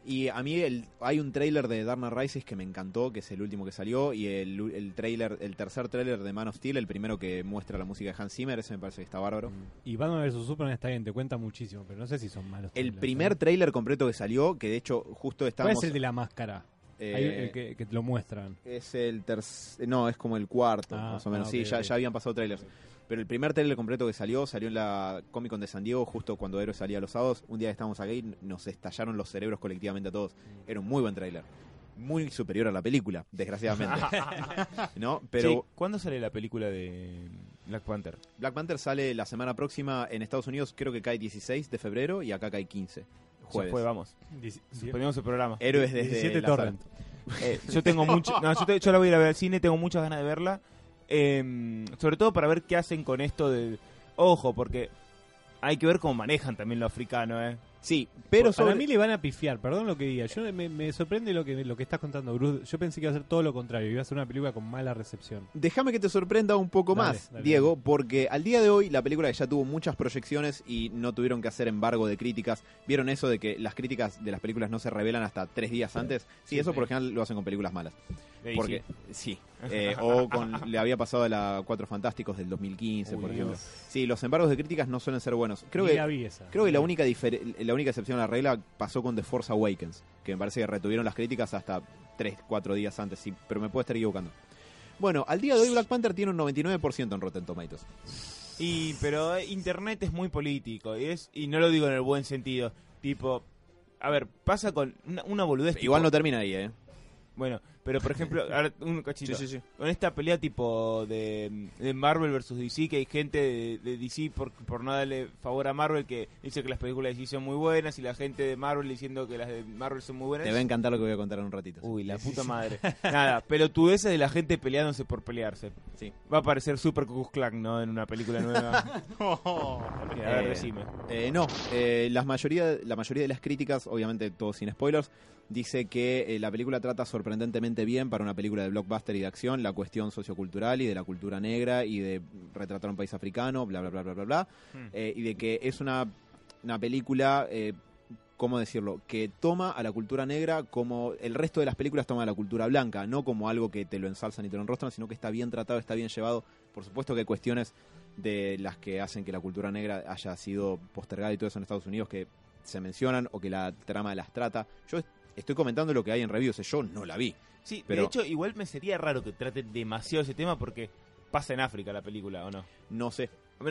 Y a mí el, hay un trailer de Dark Knight Rises que me encantó, que es el último que salió, y el, el trailer, el tercer trailer de Man of Steel, el primero que muestra la música de Hans Zimmer, ese me parece que está bárbaro. Y Batman vs Superman está bien, te cuenta muchísimo, pero no sé si son malos. El trailers, primer ¿eh? trailer completo que salió, que de hecho justo ¿Cuál estábamos... es el de la máscara? Eh, Hay el que, que te lo muestran. Es el tercer... No, es como el cuarto, Ah, más o menos. ah, sí, ya, ya habían pasado trailers. Pero el primer trailer completo que salió, salió en la Comic Con de San Diego, justo cuando Héroes salía los sábados. Un día que estábamos aquí, nos estallaron los cerebros colectivamente a todos. Era un muy buen trailer. Muy superior a la película, desgraciadamente. ¿No? Pero Che, ¿cuándo sale la película de Black Panther? Black Panther sale la semana próxima en Estados Unidos, creo que cae 16 de febrero y acá cae 15. Jueves. fue, vamos. Suspendemos el programa. Héroes desde 17 la torrent. Eh, yo tengo mucho. No, yo, te- yo la voy a ir a ver al cine, tengo muchas ganas de verla. Eh, sobre todo para ver qué hacen con esto de. Ojo, porque hay que ver cómo manejan también lo africano, ¿eh? Sí, pero Para sobre... mí le van a pifiar, perdón lo que diga. Yo me, me sorprende lo que, lo que estás contando, Bruce. Yo pensé que iba a ser todo lo contrario, iba a ser una película con mala recepción. Déjame que te sorprenda un poco Dale, más, dale, Diego, dale. porque al día de hoy la película ya tuvo muchas proyecciones y no tuvieron que hacer embargo de críticas. ¿Vieron eso de que las críticas de las películas no se revelan hasta tres días antes? Sí, Sí, eso sí. por general lo hacen con películas malas. Porque, sí. Eh, o con, le había pasado a la Cuatro Fantásticos del 2015, por Uy, ejemplo. Dios. Sí, los embargos de críticas no suelen ser buenos. Creo Ni que la. Creo que la única, la única excepción a la regla pasó con The Force Awakens, que me parece que retuvieron las críticas hasta 3, 4 días antes, sí, pero me puedo estar equivocando. Bueno, al día de hoy Black Panther tiene un 99% en Rotten Tomatoes. Y, pero eh, internet es muy político. Y, es, y no lo digo en el buen sentido. Tipo. A ver, pasa con una, una boludez. Igual tipo- no termina ahí, ¿eh? Bueno, pero por ejemplo, ahora, un cachito. sí. Con esta pelea tipo de, de Marvel versus DC, que hay gente de, de DC por, por no darle favor a Marvel que dice que las películas de DC son muy buenas y la gente de Marvel diciendo que las de Marvel son muy buenas. Te va a encantar lo que voy a contar en un ratito. Uy, la puta madre. Nada, pelotudeces de la gente peleándose por pelearse. Sí. Va a aparecer Super Klux Klan, ¿no? En una película nueva. Oh, a ver, Eh, decime. Eh, no, eh, las mayoría, la mayoría de las críticas, obviamente todo sin spoilers, dice que eh, la película trata sorprendentemente bien para una película de blockbuster y de acción la cuestión sociocultural y de la cultura negra y de retratar un país africano, bla, bla, bla, bla, bla, bla. Hmm. Eh, y de que es una, una película eh, ¿cómo decirlo? Que toma a la cultura negra como el resto de las películas toma a la cultura blanca, no como algo que te lo ensalzan y te lo enrostran, sino que está bien tratado, está bien llevado. Por supuesto que hay cuestiones de las que hacen que la cultura negra haya sido postergada y todo eso en Estados Unidos que se mencionan o que la trama las trata. Yo est- estoy comentando lo que hay en reviews, yo no la vi. Sí, Pero- de hecho, igual me sería raro que traten demasiado ese tema porque pasa en África la película, ¿o no? No sé.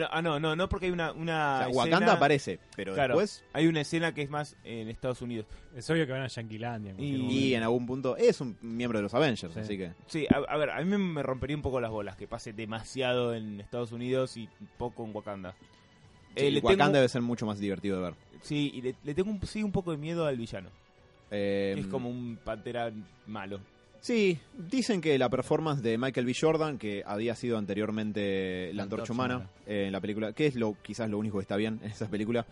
Ah, no, no, no, porque hay una, una O sea, escena- Wakanda aparece, pero Claro, después hay una escena que es más en Estados Unidos. Es obvio que van a Yanquilandia. Y- y en algún punto es un miembro de los Avengers, Sí. así que Sí, a, a ver, a mí me, me rompería un poco las bolas que pase demasiado en Estados Unidos y poco en Wakanda. sí, Eh, le Wakanda tengo- debe ser mucho más divertido de ver. Sí, y le, le tengo un, sí, un poco de miedo al villano. Eh, que es como un pantera malo. Sí, dicen que la performance de Michael B. Jordan, que había sido anteriormente la, La antorcha humana Humana. eh, en la película, que es lo quizás lo único que está bien en esa película.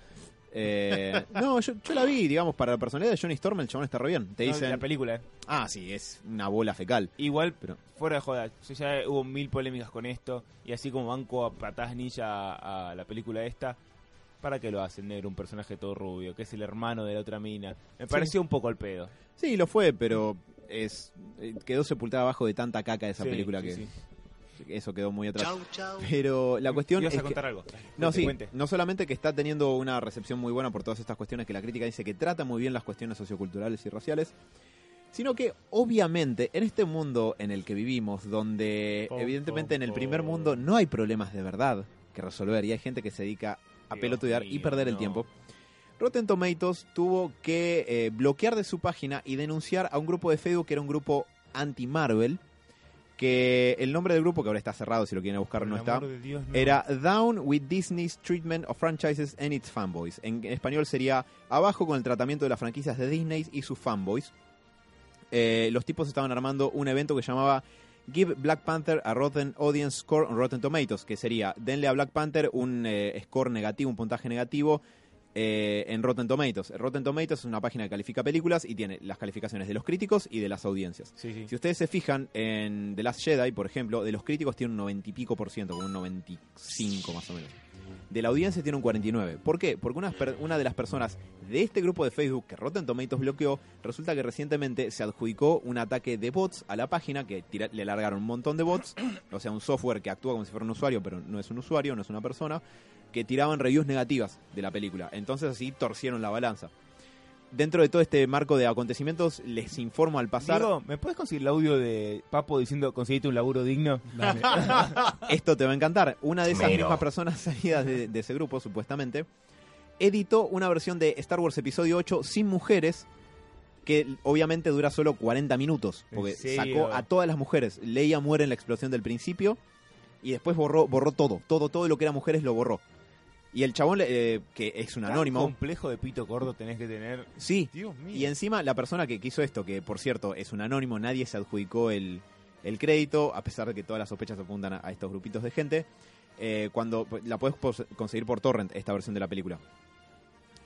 Eh, no, yo, yo la vi, digamos, para la personalidad de Johnny Storm, el chabón está re bien. Te No, dicen, la película, eh. ah, sí, es una bola fecal. Igual, Pero- fuera de joda, yo ya hubo mil polémicas con esto. Y así como banco a patas ninja a, a la película esta, ¿para qué lo hacen negro? Un personaje todo rubio, que es el hermano de la otra mina. Me pareció un poco al pedo. Sí, lo fue, pero es eh, quedó sepultada abajo de tanta caca de esa Sí, película sí, que sí. eso quedó muy atrás. Pero la cuestión Ibas es a que- contar algo. No, sí, solamente que está teniendo una recepción muy buena por todas estas cuestiones que la crítica dice que trata muy bien las cuestiones socioculturales y raciales, sino que obviamente en este mundo en el que vivimos, donde evidentemente en el primer mundo no hay problemas de verdad que resolver y hay gente que se dedica a pelotudear y perder el tiempo, Rotten Tomatoes tuvo que eh, bloquear de su página y denunciar a un grupo de Facebook que era un grupo anti-Marvel, que el nombre del grupo, que ahora está cerrado, si lo quieren buscar Por no está, Dios, no. era Down with Disney's Treatment of Franchises and its Fanboys. En español sería Abajo con el tratamiento de las franquicias de Disney y sus fanboys. Eh, los tipos estaban armando un evento que llamaba Give Black Panther a Rotten Audience Score on Rotten Tomatoes, que sería denle a Black Panther un eh, score negativo, un puntaje negativo eh, en Rotten Tomatoes. Rotten Tomatoes es una página que califica películas y tiene las calificaciones de los críticos y de las audiencias. Sí, sí. Si ustedes se fijan en The Last Jedi, por ejemplo, de los críticos tiene un 90 y pico por ciento, como un 95 más o menos. De la audiencia tiene un 49. ¿Por qué? Porque una, de las personas de este grupo de Facebook que Rotten Tomatoes bloqueó, resulta que recientemente se adjudicó un ataque de bots a la página, que tira- le largaron un montón de bots, o sea, un software que actúa como si fuera un usuario, pero no es un usuario, no es una persona, que tiraban reviews negativas de la película. Entonces así torcieron la balanza. Dentro de todo este marco de acontecimientos, les informo al pasar... Diego, ¿me puedes conseguir el audio de Papo diciendo conseguiste un laburo digno? Dale. Esto te va a encantar. Una de esas mismas personas salidas de, de ese grupo, supuestamente, editó una versión de Star Wars Episodio 8 sin mujeres, que obviamente dura solo 40 minutos, ¿En porque sacó a todas las mujeres. Leia muere en la explosión del principio y después borró, borró todo, todo, todo lo que era mujeres lo borró. Y el chabón, eh, que es un ¿Tan anónimo, complejo de pito gordo tenés que tener? sí, Dios mío. y encima la persona que quiso esto, que por cierto es un anónimo, nadie se adjudicó el, el crédito, a pesar de que todas las sospechas apuntan a, a estos grupitos de gente, eh, cuando la puedes conseguir por torrent, esta versión de la película.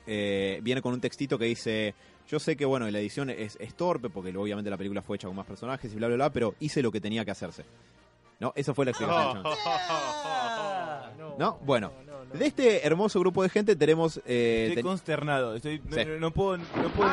Eh, viene con un textito que dice, yo sé que bueno, la edición es, es torpe, porque obviamente la película fue hecha con más personajes y bla, bla, bla, pero hice lo que tenía que hacerse. ¿No? Esa fue la explicación. chabón. ¿No? Bueno, de este hermoso grupo de gente tenemos... eh, Estoy ten- consternado. Estoy, no, Sí. no- no puedo. No puedo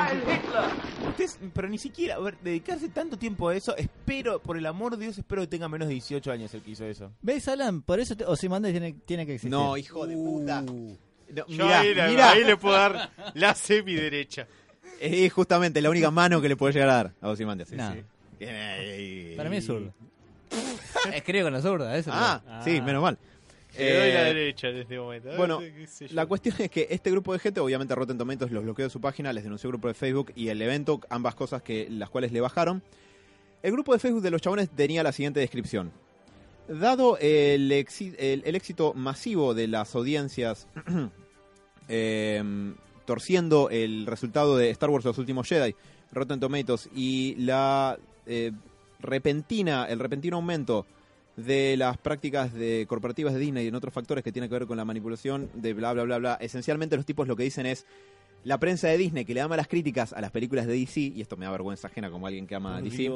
Ustedes, pero ni siquiera, a ver, dedicarse tanto tiempo a eso, espero, por el amor de Dios, espero que tenga menos de 18 años el que hizo eso. ¿Ves, Alan? Por eso te- Ozymandias tiene, tiene que existir. No, hijo de puta. Uh, No, Yo mirá, ahí, le- mirá. ahí le puedo dar la semi-derecha. Es justamente la única mano que le puede llegar a dar a Ozymandias. No. Eh, Para mí es zurdo. Escribe con la zurda, eso. Ah, Ah. sí, menos mal. Le doy la Eh, derecha en este momento. bueno. La cuestión es que este grupo de gente, obviamente Rotten Tomatoes los bloqueó de su página, les denunció el grupo de Facebook y el evento, ambas cosas que las cuales le bajaron. El grupo de Facebook de los chabones tenía la siguiente descripción. Dado el, exi- el- el éxito masivo de las audiencias em, torciendo el resultado de Star Wars Los Últimos Jedi, Rotten Tomatoes y la eh, repentina, el repentino aumento de las prácticas de corporativas de Disney y en otros factores que tienen que ver con la manipulación de bla bla bla bla. Esencialmente los tipos lo que dicen es la prensa de Disney que le da malas críticas a las películas de DC, y esto me da vergüenza ajena como alguien que ama a DC,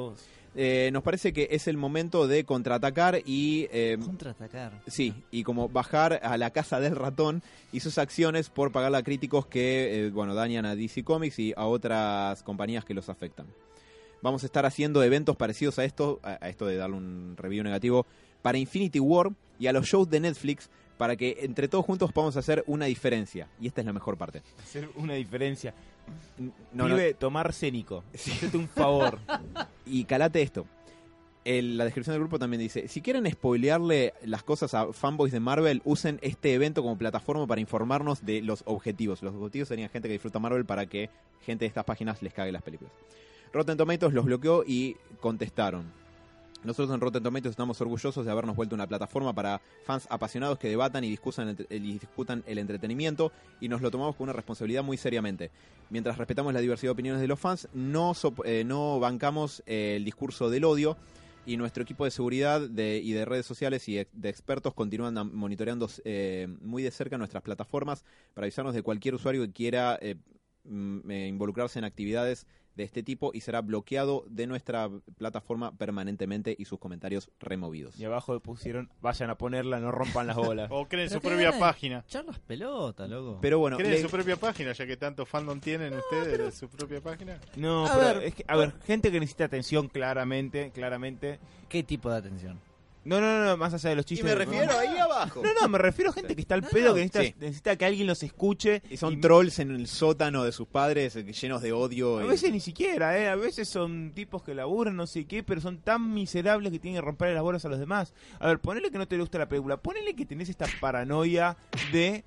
eh, nos parece que es el momento de contraatacar y... eh, Contraatacar. Sí, y como bajar a la casa del ratón y sus acciones por pagarle a críticos que, eh, bueno, dañan a DC Comics y a otras compañías que los afectan. Vamos a estar haciendo eventos parecidos a esto, a, esto de darle un review negativo, para Infinity War y a los shows de Netflix, para que entre todos juntos podamos hacer una diferencia. Y esta es la mejor parte. Hacer una diferencia. No, no, tomar cénico. Hacete un favor. y calate esto. El- la descripción del grupo también dice, si quieren spoilearle las cosas a fanboys de Marvel, usen este evento como plataforma para informarnos de los objetivos. Los objetivos serían gente que disfruta Marvel para que gente de estas páginas les cague las películas. Rotten Tomatoes los bloqueó y contestaron. Nosotros en Rotten Tomatoes estamos orgullosos de habernos vuelto una plataforma para fans apasionados que debatan y discutan, el- entretenimiento y nos lo tomamos con una responsabilidad muy seriamente. Mientras respetamos la diversidad de opiniones de los fans, no, eh, no bancamos eh, el discurso del odio y nuestro equipo de seguridad y de redes sociales y de expertos continúan monitoreando eh, muy de cerca nuestras plataformas para avisarnos de cualquier usuario que quiera involucrarse en actividades de este tipo y será bloqueado de nuestra plataforma permanentemente y sus comentarios removidos. Y abajo pusieron, vayan a ponerla, no rompan las bolas. O creen su propia página. Echar las pelotas, loco. Pero bueno, Creen le- su propia página, ya que tanto fandom tienen ustedes de su propia página. No, A pero ver, es que, a ver, gente que necesita atención claramente, claramente. ¿Qué tipo de atención? No, no, no, más allá de los y chistes. me refiero ahí abajo. No, no, me refiero a gente que está al No, pedo, no, que necesita, sí. necesita que alguien los escuche. Y son trolls en el sótano de sus padres eh, llenos de odio. A y- veces ni siquiera, ¿eh? A veces son tipos que laburan, no sé qué, pero son tan miserables que tienen que romper las bolas a los demás. A ver, ponele que no te gusta la película, ponele que tenés esta paranoia de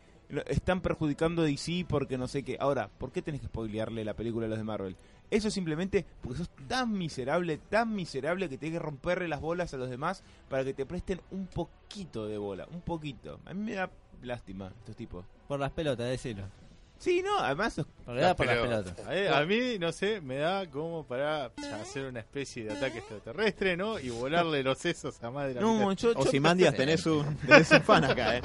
están perjudicando a DC porque no sé qué. Ahora, ¿por qué tenés que spoilearle la película a los de Marvel? Eso simplemente porque sos tan miserable, tan miserable que tenés que romperle las bolas a los demás para que te presten un poquito de bola, un poquito. A mí me da lástima estos tipos. Por las pelotas, decirlo. Sí, no, además da por las pelotas. A, mí, no sé, me da como para hacer una especie de ataque extraterrestre, ¿no? Y volarle los sesos a madre. no, yo, O yo- si Mandias tenés un, tenés un fan acá, ¿eh?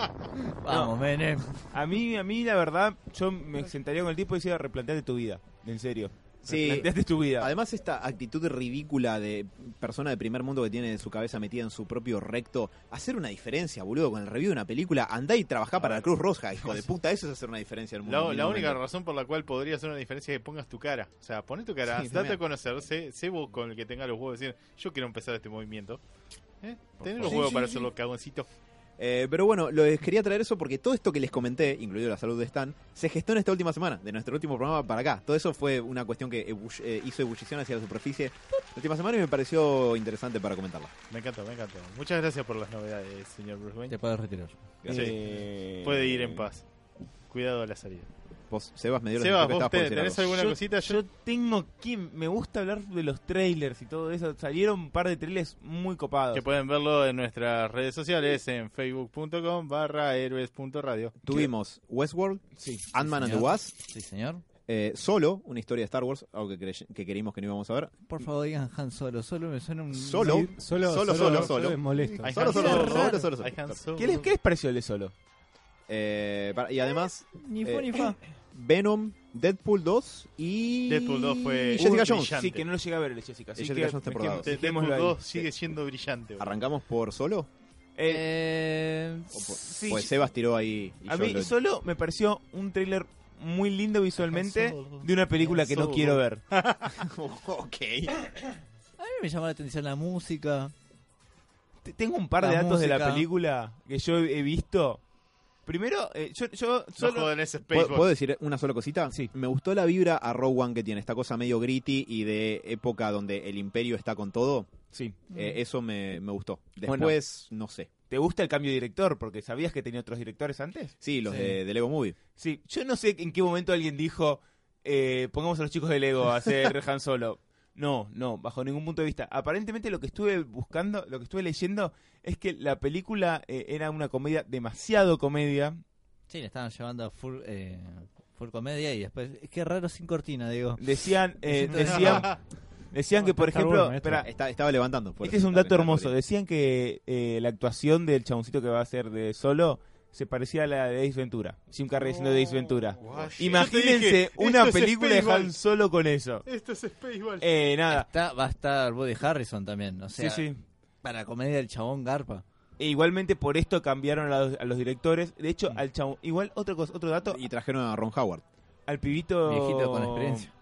Vamos, Menem. A mí, a mí la verdad, yo me sentaría con el tipo y decía, replanteate tu vida, en serio. Sí. Replanteate tu vida. Además, esta actitud ridícula de persona de primer mundo que tiene su cabeza metida en su propio recto, hacer una diferencia, boludo, con el review de una película, andá y trabajá para la Cruz Roja, hijo de puta, eso es hacer una diferencia en el mundo. La, única razón por la cual podría hacer una diferencia es que pongas tu cara. O sea, poné tu cara, Sí, date también. a conocer, sé, sé vos con el que tenga los huevos de decir, yo quiero empezar este movimiento. ¿Eh? Tenés los Sí, huevos sí, para sí. hacerlo cagoncito. Eh, pero bueno, les quería traer eso porque todo esto que les comenté, incluido la salud de Stan, se gestó en esta última semana, de nuestro último programa para acá. Todo eso fue una cuestión que ebull- eh, hizo ebullición hacia la superficie la última semana y me pareció interesante para comentarla. Me encanta, me encanta. Muchas gracias por las novedades, señor Bruce Wayne. Te puedes retirar. Eh, Puede ir en paz. Cuidado a la salida. Vos, Sebas, me dio la Sebas, vos te- tenés alguna yo, cosita. Yo, yo tengo que... Me gusta hablar de los trailers y todo eso. Salieron un par de trailers muy copados. que pueden verlo en nuestras redes sociales en facebook.com barra héroes.radio. Tuvimos Westworld, Sí. Ant-Man and the. Wasp, Sí, señor. eh, Solo, una historia de Star Wars, algo que, que queríamos que no íbamos a ver. Por favor, digan Han Solo. Solo me suena un. Solo. Sí, solo, Solo, solo, solo, solo. es molesto. Solo, solo, Solo, solo, solo, solo. hay Han Solo. ¿Qué les, ¿Qué les pareció el de solo? Eh, para- y además, Ni fu Eh, ni fa. Venom, Deadpool 2 y... Deadpool 2 fue Jessica Jones. brillante. Sí, que no lo llegué a ver el Jessica. Así Jessica que Jones temporada dos. Deadpool ahí. 2 sigue siendo brillante. boludo. ¿Arrancamos por Solo? Eh, Eh, O por- sí, pues Sebas tiró ahí. y a mí lo- solo me pareció un trailer muy lindo visualmente de una película que no quiero ver. ok. a mí me llamó la atención la música. Te- Tengo un par La de datos de la película que yo he visto. Primero, eh, yo, yo No solo... jodan ese ¿Puedo, puedo decir una sola cosita? Sí. Me gustó la vibra a Rogue One que tiene, esta cosa medio gritty y de época donde el imperio está con todo. Sí. Eh, eso me, me gustó. Bueno. Después, no sé. ¿Te gusta el cambio de director? Porque sabías que tenía otros directores antes. Sí, los Sí. De, de Lego Movie. Sí, yo no sé en qué momento alguien dijo, eh, pongamos a los chicos de Lego a hacer Han Solo. No, no, bajo ningún punto de vista. Aparentemente lo que estuve buscando, lo que estuve leyendo, es que la película eh, era una comedia, demasiado comedia. Sí, le estaban llevando a full, eh, full comedia y después. Es que raro sin cortina, digo. Decían, eh, decían, decían que por ejemplo, espera, Está- estaba levantando. por este eso es un está- dato hermoso. Decían que eh, la actuación del chaboncito que va a ser de Solo se parecía a la de Ace Ventura. Jim Carrey haciendo de Ace Ventura. Guay. Imagínense dije, una película de. Han Solo con eso. Esto es Spaceball. Eh, nada. Está, va a estar Woody Harrison también. O sea, sí, sí. para la comedia del chabón Garpa. E igualmente por esto cambiaron a los, a los directores. De hecho, Mm. al chabón. Igual, otra cosa, otro dato. Y trajeron a Ron Howard. Al pibito. Viejito con experiencia.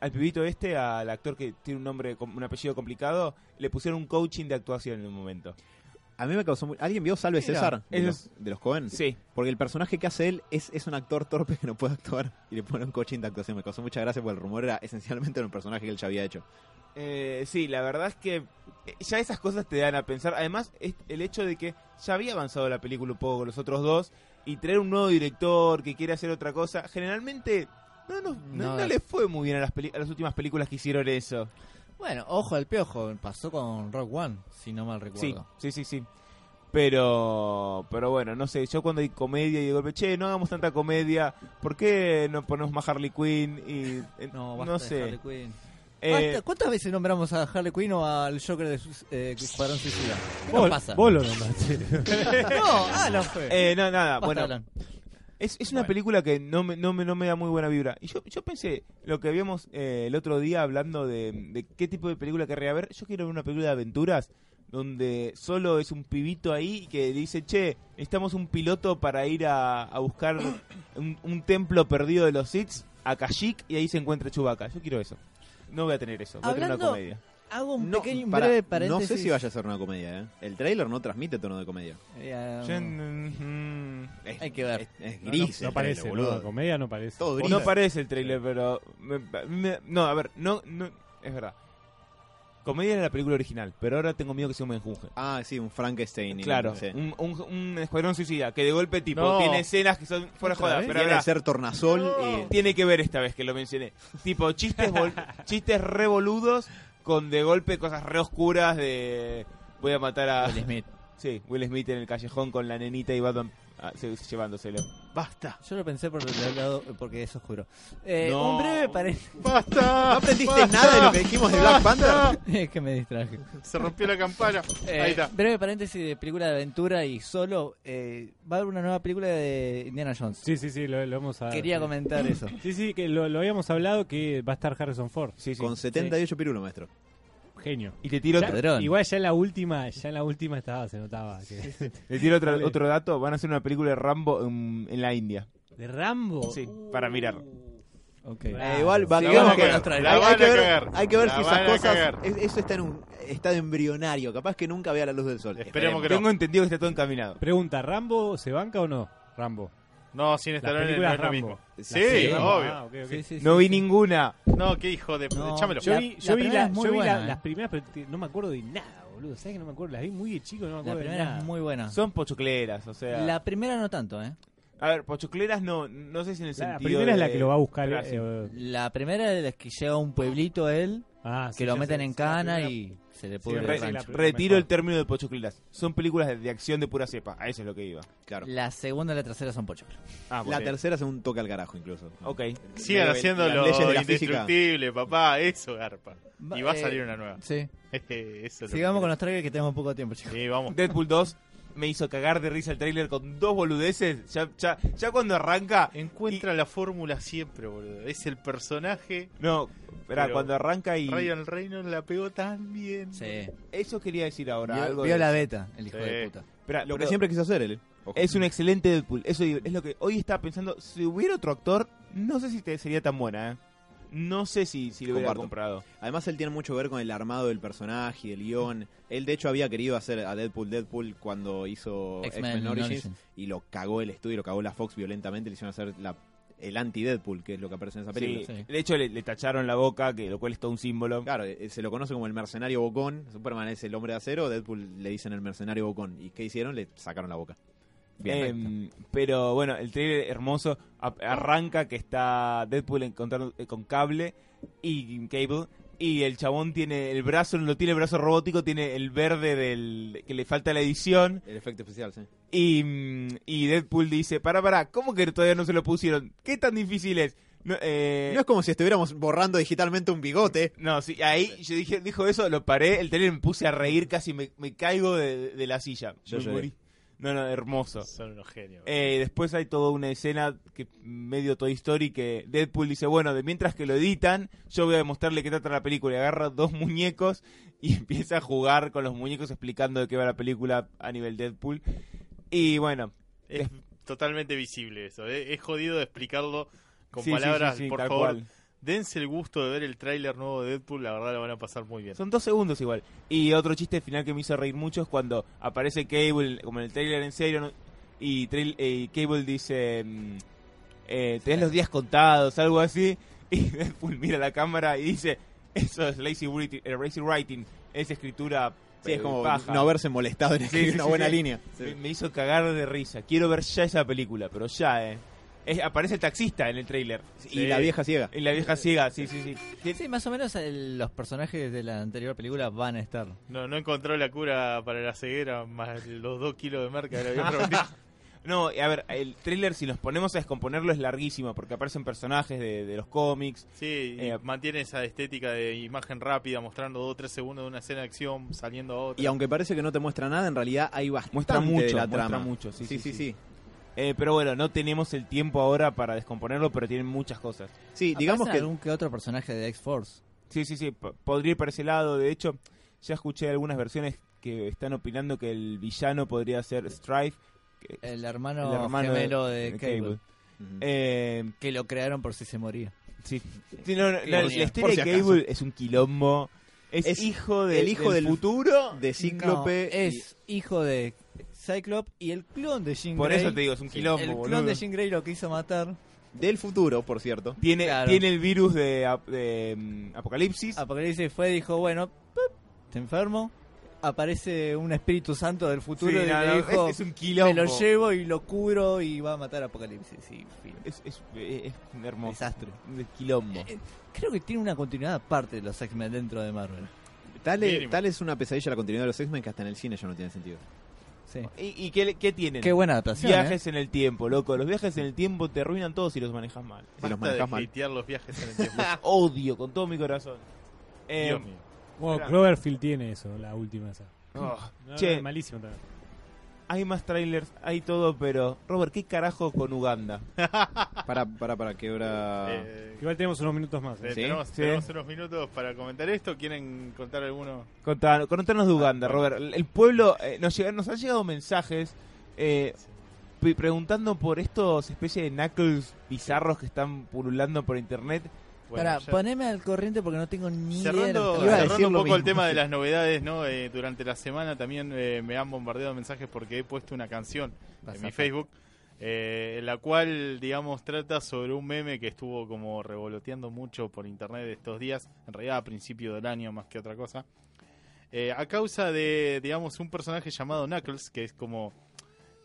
Al pibito este, al actor que tiene un nombre, un apellido complicado, le pusieron un coaching de actuación en un momento. A mí me causó muy... ¿Alguien vio Salve Mira, César? De los, de los Cohen. Sí. Porque el personaje que hace él es, es un actor torpe que no puede actuar y le pone un coaching de actuación. Me causó mucha gracia porque el rumor era esencialmente un personaje que él ya había hecho. Eh, sí, la verdad es que eh, ya esas cosas te dan a pensar. Además, es el hecho de que ya había avanzado la película un poco con los otros dos y traer un nuevo director que quiere hacer otra cosa, generalmente no, no, no, No, no le fue muy bien a las, a las últimas películas que hicieron eso. Bueno, ojo al piojo. Pasó con Rock One, si no mal Sí, recuerdo. sí, sí, sí. Pero, pero bueno, no sé, yo cuando hay comedia y digo, che, no hagamos tanta comedia, ¿por qué no ponemos más Harley Quinn? Y, eh, No, no, basta de sé. Harley Quinn. Eh, ¿Cuántas veces nombramos a Harley Quinn o al Joker de eh, Escuadrón Suicida? ¿Qué nos pasa? vos lo nombraste. No, Alan fue. eh, no, nada, Basta, bueno, Alan. Es, es una Bueno. película que no me, no, me, no me da muy buena vibra. Y yo, yo pensé, lo que habíamos eh, el otro día hablando de, de qué tipo de película querría ver, yo quiero ver una película de aventuras donde solo es un pibito ahí que dice, che, necesitamos un piloto para ir a, a buscar un, un templo perdido de los Sith a Kashyyyk y ahí se encuentra Chewbacca. Yo quiero eso. No voy a tener eso, voy a tener una comedia. Hago un No, pequeño breve no paréntesis. sé si vaya a ser una comedia, ¿eh? El trailer no transmite tono de comedia. Eh, Yo, mm, Es, Hay que ver. es, es No, gris. no el parece, trailer, boludo. Comedia no parece. Todo gris. No parece el trailer, pero... me- me- no, a ver, no, no, es verdad. Comedia era la película original, pero ahora tengo miedo que sea un menjunje. Ah, sí, un Frankenstein. Claro, no un, un, un escuadrón suicida que de golpe tipo No. tiene escenas que son fuera de ¿Otra joda, pero Tiene ahora que ser tornasol y... tiene que ver esta vez que lo mencioné. Tipo chistes chistes revoludos con de golpe cosas re oscuras de voy a matar a Will Smith. sí, Will Smith en el callejón con la nenita y Batman ah, se- llevándoselo. Basta. Yo lo pensé por el lado porque es oscuro. Eh, No. Un breve paréntesis. Basta. ¿No aprendiste nada de lo que dijimos de Black Panther? es que me distraje. Se rompió la campana. Eh, Ahí está. Breve paréntesis de película de aventura y solo. eh, va a haber una nueva película de Indiana Jones. Sí, sí, sí, lo, lo hemos a- Quería comentar eso. Sí, sí, que lo, lo habíamos hablado que va a estar Harrison Ford. Sí, sí. Con 78 pirulos, maestro. Genio. Y te tiro Ya- otro, Ladrón. igual ya en la última, ya en la última estaba, se notaba. que- le tiro otro, otro dato, van a hacer una película de Rambo en, en la India. ¿De Rambo? Sí, para mirar. Ah, Eh, igual va- digamos que- hay, que ver, hay que ver si esas cosas. es- eso está en un estado embrionario. Capaz que nunca vea la luz del sol. Esperemos que no. Tengo entendido que está todo encaminado. Pregunta, ¿Rambo se banca o no? Rambo. No, sin Stallone no es lo mismo. Sí, obvio. Ah. Sí, sí, No vi sí. ninguna. No, qué hijo de... No. Échamelo. Yo La- vi, la yo vi, la- yo vi la- eh. las primeras, pero te- no me acuerdo de nada, boludo. ¿Sabes que no me acuerdo? Las vi muy de chico, no me La acuerdo de primera nada. es muy buena. Son pochocleras, o sea. La primera no tanto, ¿eh? A ver, pochocleras no, no sé si en el La sentido. primera es la que lo va a buscar. Eh, La primera es que llega a un pueblito él, ah, sí, que lo ya meten sé, en la cana primera- y se le pudre re- rancho. Retiro mejor. el término de pochocleras. Son películas de, de acción de pura cepa. A eso es lo que iba. Claro. La segunda y la tercera son pochoclos. Ah, La tercera es un toque al carajo, incluso. Ok. Sigan Medio- haciendo las lo leyes de la física. indestructible, papá. Eso, garpa. Y va a Eh, salir una nueva. Sí. Eso es lo Sigamos que- con los trailers que tenemos poco tiempo, chicos. Sí, vamos. Deadpool 2 me hizo cagar de risa el trailer con dos boludeces. Ya, ya, ya cuando arranca. Encuentra la fórmula siempre, boludo. Es el personaje. No, espera, cuando arranca y. Ryan Reynolds la pegó tan bien. Sí. Eso quería decir ahora. Vio, algo vio de la eso. beta, el hijo Sí. de puta. Espera, Lo que pero siempre quiso hacer él. Ojo. Es un excelente Deadpool. Eso es lo que hoy estaba pensando. Si hubiera otro actor, no sé si te sería tan buena, ¿eh? No sé si, si lo hubiera Comparto. comprado. Además, él tiene mucho que ver con el armado del personaje y del guion. Él, de hecho, había querido hacer a Deadpool Deadpool cuando hizo X-Men Origins Origins. y lo cagó el estudio, lo cagó la Fox violentamente. Le hicieron hacer la, el anti-Deadpool, que es lo que aparece en esa película. Sí. Sí. De hecho, le, le tacharon la boca, que lo cual es todo un símbolo. Claro, eh, se lo conoce como el mercenario bocón. Superman es el hombre de acero, Deadpool le dicen el mercenario bocón. ¿Y qué hicieron? Le sacaron la boca. Em, pero bueno, el trailer hermoso a- arranca que está Deadpool encontrando eh, con cable y Cable y el chabón tiene el brazo, no tiene el brazo robótico, tiene el verde del que le falta la edición El efecto especial, sí. y, mm, y Deadpool dice, para, para, ¿cómo que todavía no se lo pusieron? ¿Qué tan difícil es? No, eh, No es como si estuviéramos borrando digitalmente un bigote. no, sí, ahí yo dije, dijo eso, lo paré, el trailer me puse a reír, casi me, me caigo de, de la silla. Yo me morí. No, no, hermoso. Son unos genios. Eh, después hay toda una escena que medio Toy Story que Deadpool dice, bueno, de mientras que lo editan, yo voy a demostrarle qué trata la película. Y agarra dos muñecos y empieza a jugar con los muñecos explicando de qué va la película a nivel Deadpool. Y bueno, es totalmente visible eso. Es jodido de explicarlo con sí, palabras. sí, sí, Por favor, cual. Dense el gusto de ver el tráiler nuevo de Deadpool. La verdad lo van a pasar muy bien. Son dos segundos igual. Y otro chiste final que me hizo reír mucho es cuando aparece Cable, como en el trailer en serio, ¿no? y trail- eh, Cable dice, mm, eh, tenés los días contados, algo así, y Deadpool mira la cámara y dice, eso es lazy writing, eh, lazy writing, es escritura Sí, es como paja". no haberse molestado en Sí, escribir sí, una sí, buena sí. línea. Me, me hizo cagar de risa. Quiero ver ya esa película, pero ya, eh. Es- aparece el taxista en el trailer. Y la vieja ciega. Y la vieja ciega, sí, sí, sí. Sí, más o menos el- los personajes de la anterior película van a estar. No, no encontró la cura para la ceguera más los dos kilos de que le había prometido. No, a ver, el tráiler si nos ponemos a descomponerlo es larguísimo porque aparecen personajes de, de los cómics. Sí, y Eh, mantiene esa estética de imagen rápida, mostrando dos o tres segundos de una escena de acción, saliendo a otra. Y aunque parece que no te muestra nada, en realidad hay bastante Muestra mucho, de la muestra trama. mucho, sí, sí, sí, sí. Eh, pero bueno, no tenemos el tiempo ahora para descomponerlo, pero tienen muchas cosas. Sí, digamos que algún que otro personaje de X-Force. Sí, sí, sí, po- podría ir para ese lado. De hecho, ya escuché algunas versiones que están opinando que el villano podría ser Strife, que- El hermano, el hermano gemelo de, Cable. Eh, Que lo crearon por si se moría. sí. Sí, no, no, la, la historia si de acaso. Cable es un quilombo. Es, Es hijo de- el hijo del, del- futuro. de Cíclope. No, es hijo de Cyclope y el clon de Jean Por Grey. eso te digo, es un quilombo, El boludo. clon de Jean Grey lo quiso matar. y del futuro, por cierto. Tiene, Claro. tiene el virus de, ap- de, mm, Apocalipsis. Apocalipsis fue y dijo, bueno, ¡pup! te enfermo. Aparece un espíritu santo del futuro Sí, y no, le dijo, es, es un quilombo. me lo llevo y lo cubro y va a matar a Apocalipsis. Sí, fin. Es, es, es hermoso. Desastre. Un quilombo. Eh, Creo que tiene una continuidad aparte de los X-Men dentro de Marvel. Tal es, Mínimo. tal es una pesadilla la continuidad de los X-Men que hasta en el cine ya no tiene sentido. Sí. ¿Y, y qué, qué tienen? Qué buena adaptación. Viajes ¿eh? en el tiempo, loco. Los viajes en el tiempo te arruinan todos si los manejas mal. Si los Basta de manejas mal. los viajes en el tiempo. Odio con todo mi corazón. Eh, Dios mío. Bueno. Cloverfield tiene eso, la última esa. oh, No, Che. es malísimo también. Hay más trailers, hay todo, pero... Robert, ¿qué carajo con Uganda? Para, para, para, que hora. Eh, Igual tenemos unos minutos más. eh, ¿eh? ¿sí? tenemos, Sí. tenemos unos minutos para comentar esto. ¿Quieren contar alguno? Contanos, contanos de Uganda, Ah. Robert. El, pueblo... eh, nos, llega- nos han llegado mensajes eh, pre- preguntando por estos especies de knuckles bizarros que están pululando por internet. Bueno, Para, ya- poneme al corriente porque no tengo ni idea. de Cerrando, lo que Iba a cerrando decir un lo poco el mismo. tema de las novedades, ¿no? Eh, durante la semana también eh, me han bombardeado mensajes porque he puesto una canción Vas en mi Facebook, eh, en la cual, digamos, trata sobre un meme que estuvo como revoloteando mucho por internet estos días, en realidad a principio del año más que otra cosa, Eh, a causa de, digamos, un personaje llamado Knuckles, que es como,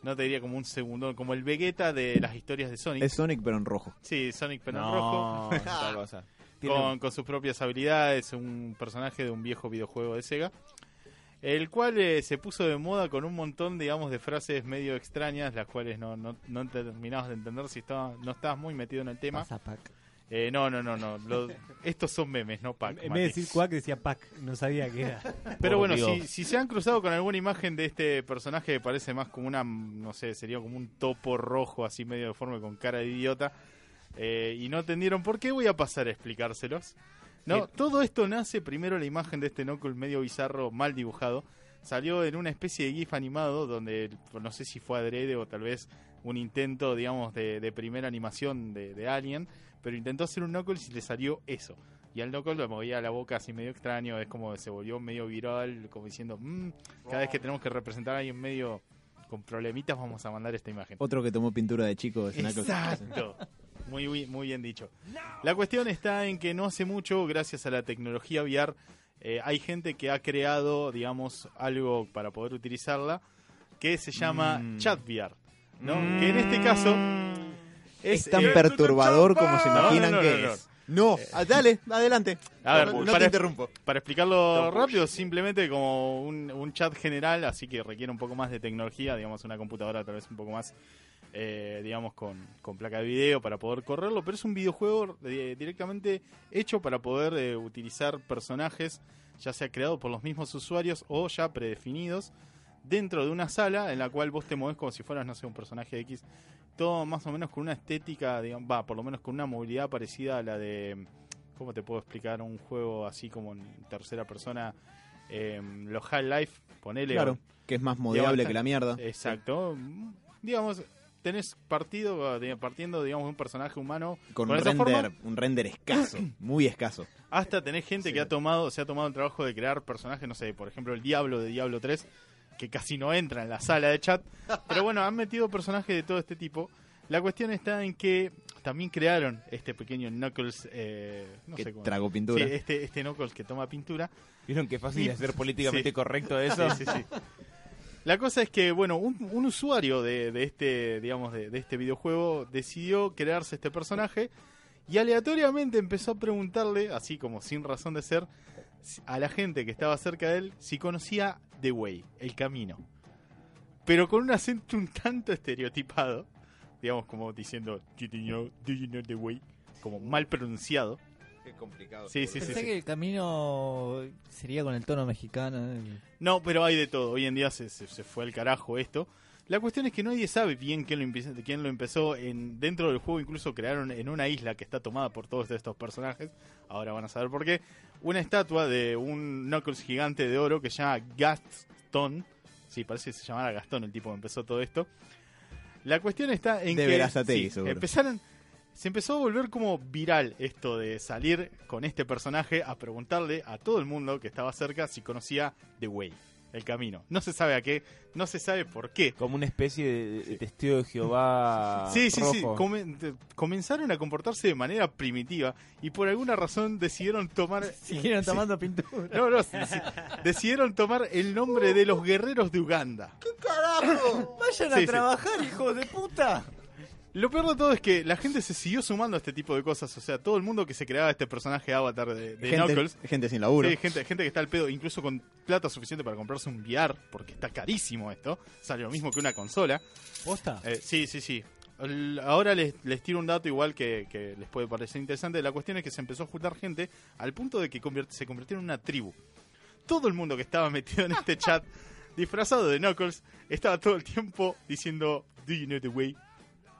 no te diría como un segundo, como el Vegeta de las historias de Sonic. Es Sonic, pero en rojo. Sí, Sonic pero en rojo. cosa. Con, con sus propias habilidades, un personaje de un viejo videojuego de Sega, el cual eh, se puso de moda con un montón, digamos, de frases medio extrañas, las cuales no, no, no terminabas de entender si estaba, no estabas muy metido en el tema. Pasa, Pac. Eh, no, no, no, no, lo- estos son memes, no pack. En vez de decir Quack decía Pac, no sabía qué era. Pero bueno, si, si se han cruzado con alguna imagen de este personaje que parece más como una, no sé, sería como un topo rojo así medio deforme con cara de idiota, eh, y no entendieron por qué, voy a pasar a explicárselos. No, Eh. todo esto nace primero la imagen de este Knuckles medio bizarro, mal dibujado. Salió en una especie de GIF animado donde no sé si fue adrede o tal vez un intento, digamos, de, de primera animación de, de Alien, pero intentó hacer un Knuckles y le salió eso. Y al Knuckles le movía la boca así medio extraño, es como se volvió medio viral, como diciendo, "Mm, cada vez que tenemos que representar a alguien medio con problemitas vamos a mandar esta imagen. Otro que tomó pintura de chico de Knuckles. Exacto. Muy, muy, muy bien dicho. La cuestión está en que no hace mucho, gracias a la tecnología VR, eh, hay gente que ha creado, digamos, algo para poder utilizarla que se llama Mm. Chat VR. ¿no? Que en este caso Es es, tan eh, perturbador como se imaginan no, no, que no, no. es. No, ah, dale, adelante. A ver, no, para- te interrumpo. Para explicarlo rápido, simplemente como un, un chat general, así que requiere un poco más de tecnología, digamos una computadora tal vez un poco más, eh, digamos, con, con placa de video para poder correrlo, pero es un videojuego eh, directamente hecho para poder eh, utilizar personajes, ya sea creados por los mismos usuarios o ya predefinidos, dentro de una sala en la cual vos te mueves como si fueras, no sé, un personaje X. Todo más o menos con una estética, digamos, va, por lo menos con una movilidad parecida a la de. ¿Cómo te puedo explicar? Un juego así como en tercera persona. eh, los High Life, ponele. Claro, que es más modeable Digamos, que la mierda. Exacto. Digamos, tenés partido, partiendo, digamos, de un personaje humano Con con un render, forma, un render escaso, muy escaso. hasta tenés gente Sí. que ha tomado, se ha tomado el trabajo de crear personajes, no sé, por ejemplo, el Diablo de Diablo 3, que casi no entra en la sala de chat. Pero bueno, han metido personajes de todo este tipo. La cuestión está en que también crearon este pequeño Knuckles, eh, no que sé cómo. trago Sí, pintura. este, este Knuckles que toma pintura. ¿Vieron qué fácil es ser políticamente Sí. correcto eso? Sí, sí, sí. La cosa es que, bueno, un, un usuario de, de este, digamos, de, de este videojuego decidió crearse este personaje y aleatoriamente empezó a preguntarle, así como sin razón de ser, a la gente que estaba cerca de él si conocía The Way, el camino. Pero con un acento un tanto estereotipado, digamos como diciendo, do you know, do you know the way? Como mal pronunciado. Qué complicado. Sí, sí, sí. Pensé sí. que el camino sería con el tono mexicano. No, pero hay de todo. Hoy en día se, se, se fue al carajo esto. La cuestión es que nadie sabe bien quién lo, quién lo empezó. En, dentro del juego incluso crearon en una isla que está tomada por todos estos personajes. Ahora van a saber por qué. Una estatua de un Knuckles gigante de oro que se llama Gaston. Sí, parece que se llamara Gastón el tipo que empezó todo esto. La cuestión está en De que sí, empezaron, se empezó a volver como viral esto de salir con este personaje a preguntarle a todo el mundo que estaba cerca si conocía The Way, el camino. No se sabe a qué, no se sabe por qué. Como una especie de, de testigo de Jehová. Sí, sí, sí. rojo. Comenzaron a comportarse de manera primitiva y por alguna razón decidieron tomar. Siguieron Sí. tomando pintura. No, no, sí, sí. decidieron tomar el nombre de los guerreros de Uganda. Vayan Sí, sí. a trabajar, hijos de puta. Lo peor de todo es que la gente se siguió sumando a este tipo de cosas. O sea, todo el mundo que se creaba este personaje avatar de, de gente, Knuckles. gente sin laburo. Sí, gente, gente que está al pedo, incluso con plata suficiente para comprarse un VR, porque está carísimo esto. Sale lo mismo que una consola. ¿Posta? Eh, sí, sí, sí. El- ahora les, les tiro un dato igual que, que les puede parecer interesante. La cuestión es que se empezó a juntar gente al punto de que convirt- se convirtió en una tribu. Todo el mundo que estaba metido en este chat, disfrazado de Knuckles, estaba todo el tiempo diciendo, ¿Do you know the way?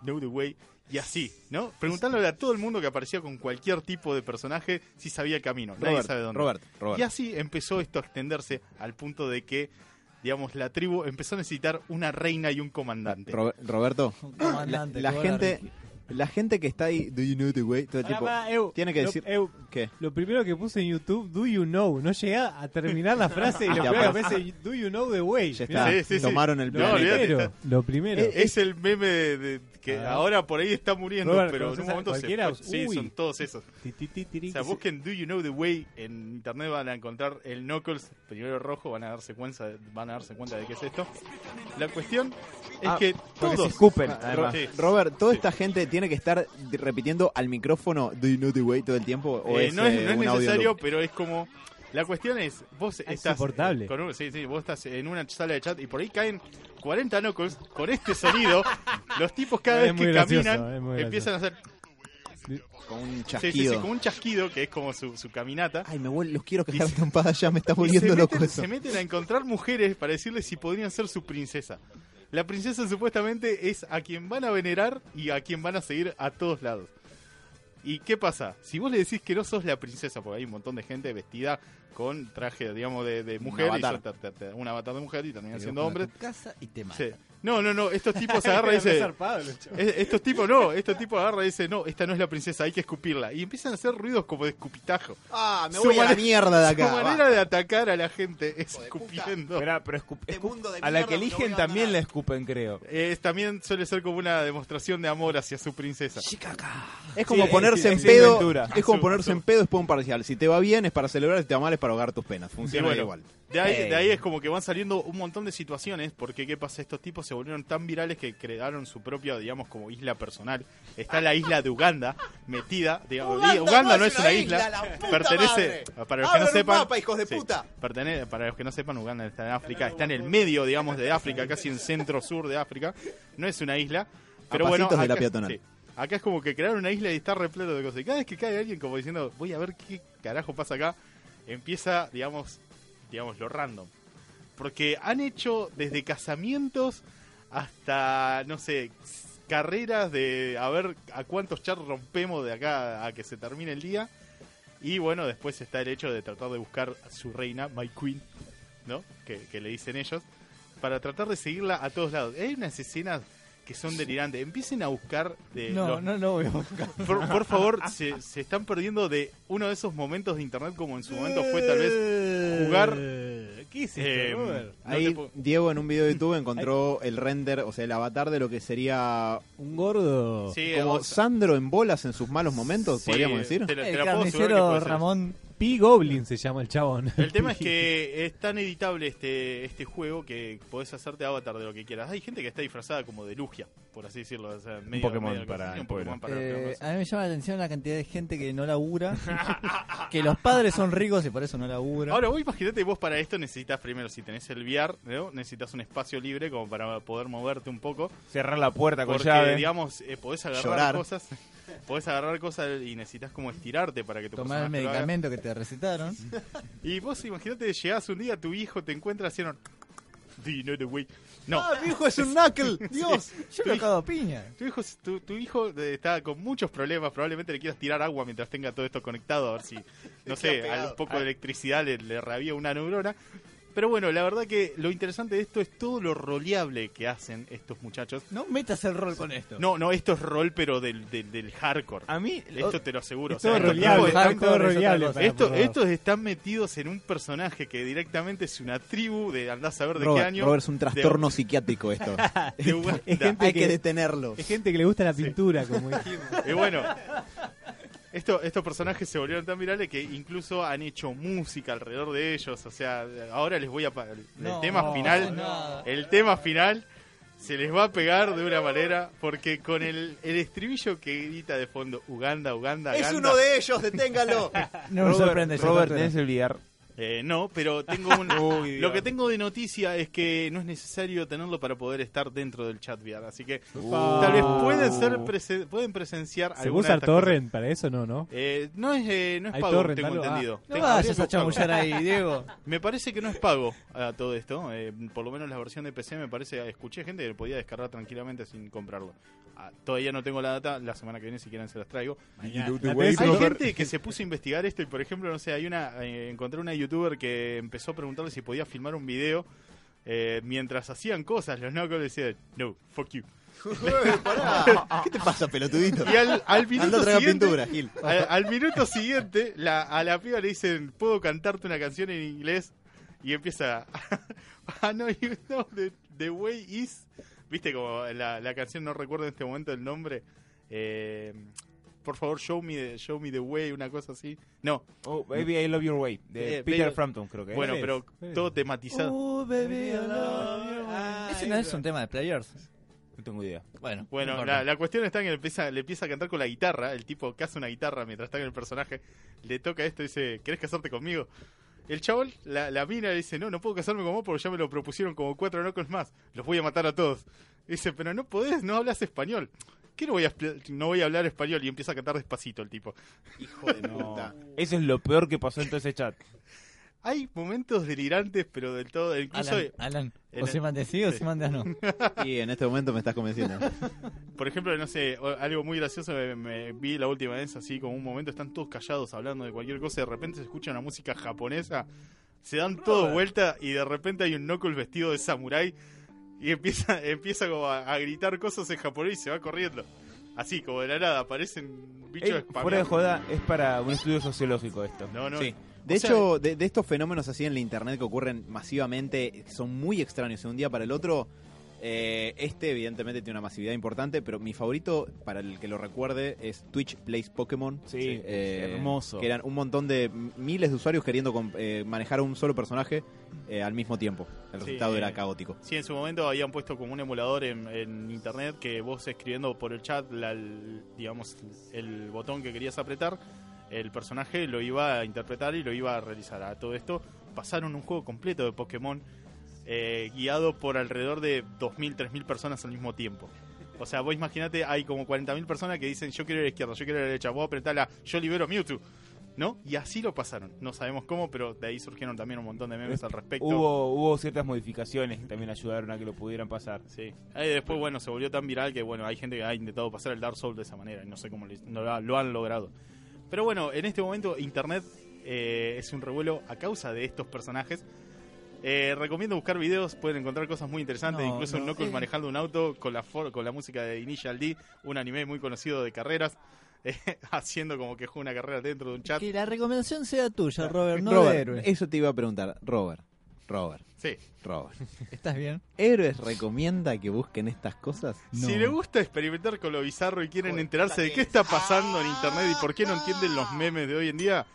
Know the way. Y así, ¿no? Preguntándole a todo el mundo que aparecía con cualquier tipo de personaje si sabía el camino. Nadie Robert, sabe dónde. Robert, Robert. Y así empezó esto a extenderse al punto de que, digamos, la tribu empezó a necesitar una reina y un comandante. Ro- Roberto, Un comandante, la gente, Ricky. La gente que está ahí, do you know the way, todo el Eu, tiene que lo- decir Eu, ¿qué? Lo primero que puse en YouTube, do you know? No llegué a terminar la frase y lo Ya, primero que pues. aparece, do you know the way? Ya está, Sí, sí, sí. tomaron el Lo plan. primero, lo primero. Es, es el meme de, de- que Ah. ahora por ahí está muriendo, Robert, pero en un ¿conoces a momento se fue. Sí, son todos esos. Ti, ti, ti, tiri, O sea, que busquen Do You Know The Way en internet van a encontrar el Knuckles, primero rojo, van a darse cuenta, van a darse cuenta de qué es esto. La cuestión es Ah, que Porque se todos... escupen. Robert, ¿toda Sí. esta gente tiene que estar repitiendo al micrófono Do you know the way todo el tiempo? ¿O Eh, es, no es, eh, no es un necesario, pero es como... La cuestión es, vos Es estás... insoportable. Con un- sí, sí, vos estás en una sala de chat y por ahí caen 40 Knuckles con este sonido. los tipos cada Es vez que gracioso, caminan empiezan a hacer... Con un Sí, chasquido. sí, sí, como un chasquido que es como su, su caminata. Ay, me vuel- los quiero cagar Y se- trompada ya, me está volviendo loco meten, eso. se meten a encontrar mujeres para decirles si podrían ser su princesa. La princesa supuestamente es a quien van a venerar y a quien van a seguir a todos lados. ¿Y qué pasa? Si vos le decís que no sos la princesa, porque hay un montón de gente vestida con traje, digamos, de, de mujer, avatar. un avatar de mujer y terminan Te siendo hombres. casa y te Sí. No, no, no, estos tipos se agarran y dicen, estos tipos no, estos tipos agarran y dicen, no, esta no es la princesa, hay que escupirla. Y empiezan a hacer ruidos como de escupitajo. Ah, me Su voy a la mierda de acá. Su va. manera de atacar a la gente es de escupiendo. Pero, pero escup- Este escup- mundo de a la que eligen también la escupen, creo. Eh, también suele ser como una demostración de amor hacia su princesa. Es como Sí, ponerse es- en es pedo. Es como ponerse en pedo es para un parcial. Si te va bien es para celebrar, si te va mal es para ahogar tus penas. Funciona bueno, igual. De ahí, de ahí es como que van saliendo un montón de situaciones, porque ¿qué pasa? Estos tipos se volvieron tan virales que crearon su propia, digamos, como isla personal. Está la isla de Uganda, metida, digamos, Uganda, no es una isla, pertenece, para los que no sepan, hijos de sí, puta. pertene- para los que no sepan, Uganda está en África, está en el medio, digamos, de África, casi en centro-sur de África, no es una isla, pero bueno, pasitos de la acá- peatonal. sí. Acá es como que crearon una isla y está repleto de cosas. Y cada vez que cae alguien como diciendo, voy a ver qué carajo pasa acá, empieza, digamos, digamos, lo random. Porque han hecho desde casamientos hasta, no sé, carreras de a ver a cuántos chats rompemos de acá a que se termine el día. Y bueno, después está el hecho de tratar de buscar a su reina, My Queen, ¿no? Que, que le dicen ellos, para tratar de seguirla a todos lados. Hay unas escenas que son delirantes. Empiecen a buscar de No, los- no, no voy a buscar. por, por favor, se, se están perdiendo de uno de esos momentos de internet como en su momento fue tal vez jugar. Eh, ¿Qué es eh, no Ahí Diego en un video de YouTube encontró el render, o sea, el avatar de lo que sería Un gordo. Sí, como o sea, Sandro en bolas en sus malos momentos, sí, podríamos decir. te El carnicero. Ramón. P. Goblin se llama el chabón. El tema es que es tan editable este este juego que podés hacerte avatar de lo que quieras. Hay gente que está disfrazada como de Lugia, por así decirlo. o sea, medio- Pokémon medio- para un Pokémon para Eh, a mí me llama la atención la cantidad de gente que no labura, que los padres son ricos y por eso no labura. Ahora, vos imagínate, vos para esto necesitas primero, si tenés el VR, ¿no? necesitas un espacio libre como para poder moverte un poco. Cerrar la puerta con Porque, llave. digamos, eh, podés agarrar Llorar. cosas. Podés agarrar cosas y necesitas como estirarte para que tu Tomar el medicamento que te recetaron. Y vos imagínate, llegás un día, tu hijo te encuentra haciendo... You know? No, ¡Ah, mi hijo es un knuckle! ¡Dios! Yo lo cago a piña. tu hijo, tu, tu hijo eh, está con muchos problemas. Probablemente le quieras tirar agua mientras tenga todo esto conectado. A ver si, no sé, al poco de electricidad le, le rabía una neurona. Pero bueno, la verdad que lo interesante de esto es todo lo roleable que hacen estos muchachos. No metas el rol con esto. No, no, esto es rol, pero del, del, del hardcore. A mí, Esto te lo aseguro. Es o sea, todo roleable, hardcore todo roleable. para Estos, están metidos en un personaje que directamente es una tribu de andás a saber de qué Robert, año. Robert, es un de- trastorno psiquiátrico esto. de Uganda. Es gente Hay que que- detenerlo. Es gente que le gusta la pintura, como dijimos. Y bueno, esto, estos personajes se volvieron tan virales que incluso han hecho música alrededor de ellos. O sea, ahora les voy a... El No, tema final... no. El tema final se les va a pegar de una manera porque con el, el estribillo que grita de fondo Uganda, Uganda, ¡Es Uganda, uno de ellos! ¡Deténgalo! No me sorprende Robert, VR. Eh, no, pero tengo un... Uy, lo que tengo de noticia es que no es necesario tenerlo para poder estar dentro del chat VR, así que tal vez pueden ser presen- pueden presenciar ¿Se usa cosas. torrent para eso? No, ¿no? Eh, no es eh, no es ¿Hay pago, torrent, tengo algo? Ah. entendido. No Tengo- vayas a chamullar ahí, Diego. Me parece que no es pago a todo esto. eh, por lo menos la versión de PC me parece. Escuché gente que lo podía descargar tranquilamente sin comprarlo. Ah, todavía no tengo la data. La semana que viene, si quieren, se las traigo. La Hay gente que se puso a investigar esto y, por ejemplo, no sé, hay una. eh, encontré una youtuber que empezó a preguntarle si podía filmar un video eh, mientras hacían cosas. Los Knuckles decían, no, fuck you. Pará. ¿Qué te pasa, pelotudito? Y al, al minuto a tragar siguiente, pintura, Gil. al, al minuto siguiente, la, a la piba le dicen, ¿puedo cantarte una canción en inglés? Y empieza, ah, no, you know, the, the way is... Viste como la, la canción, no recuerdo en este momento el nombre. Eh, por favor, show me, the, show me the way, una cosa así. No, Oh, Baby, I Love Your Way. De Eh, Peter Baby- Frampton, creo que es. bueno, es? pero todo tematizado. Oh, baby, I love you. Ese no es un tema de players. No tengo idea. Bueno, Bueno, la, la cuestión está en que le empieza, le empieza a cantar con la guitarra. El tipo que hace una guitarra mientras está en el personaje. Le toca esto y dice: ¿Querés casarte conmigo? El chabón, la, la mina le dice: No, no puedo casarme con vos porque ya me lo propusieron como cuatro knuckles más. Los voy a matar a todos. Dice: Pero no podés, no hablas español. ¿Qué no voy, a, no voy a hablar español? Y empieza a cantar despacito el tipo. Hijo de puta. Eso es lo peor que pasó en todo ese chat. Hay momentos delirantes, pero del todo. Incluso, Alan, Alan, o el- se mande sí o sí. se mande no. Y en este momento me estás convenciendo. por ejemplo, no sé, algo muy gracioso me, me vi la última vez, así como un momento, están todos callados hablando de cualquier cosa de repente se escucha una música japonesa, se dan todos vuelta y de repente hay un Knuckles vestido de samurái y empieza, empieza como a, a gritar cosas en japonés y se va corriendo. Así, como de la nada, aparecen bichos spameando. fuera de joda, es para un estudio sociológico esto. No, no. Sí. De O sea, hecho, de, de estos fenómenos así en la internet que ocurren masivamente, son muy extraños de un día para el otro. eh, este, evidentemente, tiene una masividad importante, pero mi favorito, para el que lo recuerde, es Twitch Plays Pokémon. Sí, Eh, hermoso. Que eran un montón de miles de usuarios queriendo eh, manejar a un solo personaje eh, al mismo tiempo. El Sí, resultado eh, era caótico. Sí, en su momento habían puesto como un emulador en, en internet que vos escribiendo por el chat, la- el- digamos, el botón que querías apretar, el personaje lo iba a interpretar y lo iba a realizar. A todo esto pasaron un juego completo de Pokémon eh, guiado por alrededor de 2.000, 3.000 personas al mismo tiempo. O sea, vos imaginate, hay como 40.000 personas que dicen yo quiero ir a la izquierda, yo quiero ir a la derecha, vos apretala, yo libero Mewtwo. ¿no? Y así lo pasaron. No sabemos cómo, pero de ahí surgieron también un montón de memes al respecto. Hubo, hubo ciertas modificaciones que también ayudaron a que lo pudieran pasar. Sí. Después, bueno, se volvió tan viral que, bueno, hay gente que ha intentado pasar el Dark Souls de esa manera y no sé cómo lo han logrado. Pero bueno, en este momento Internet eh, es un revuelo a causa de estos personajes. Eh, recomiendo buscar videos, pueden encontrar cosas muy interesantes, No, incluso no, Knuckles eh. manejando un auto con la, for- con la música de Initial D, un anime muy conocido de carreras, eh, haciendo como que juega una carrera dentro de un chat. Que la recomendación sea tuya, Robert, no de Robert, héroe. eso te iba a preguntar. Robert, Robert, Sí. Robert. ¿Estás bien? ¿Héroes recomienda que busquen estas cosas? No. Si le gusta experimentar con lo bizarro y quieren enterarse de qué está pasando en internet y por qué no entienden los memes de hoy en día,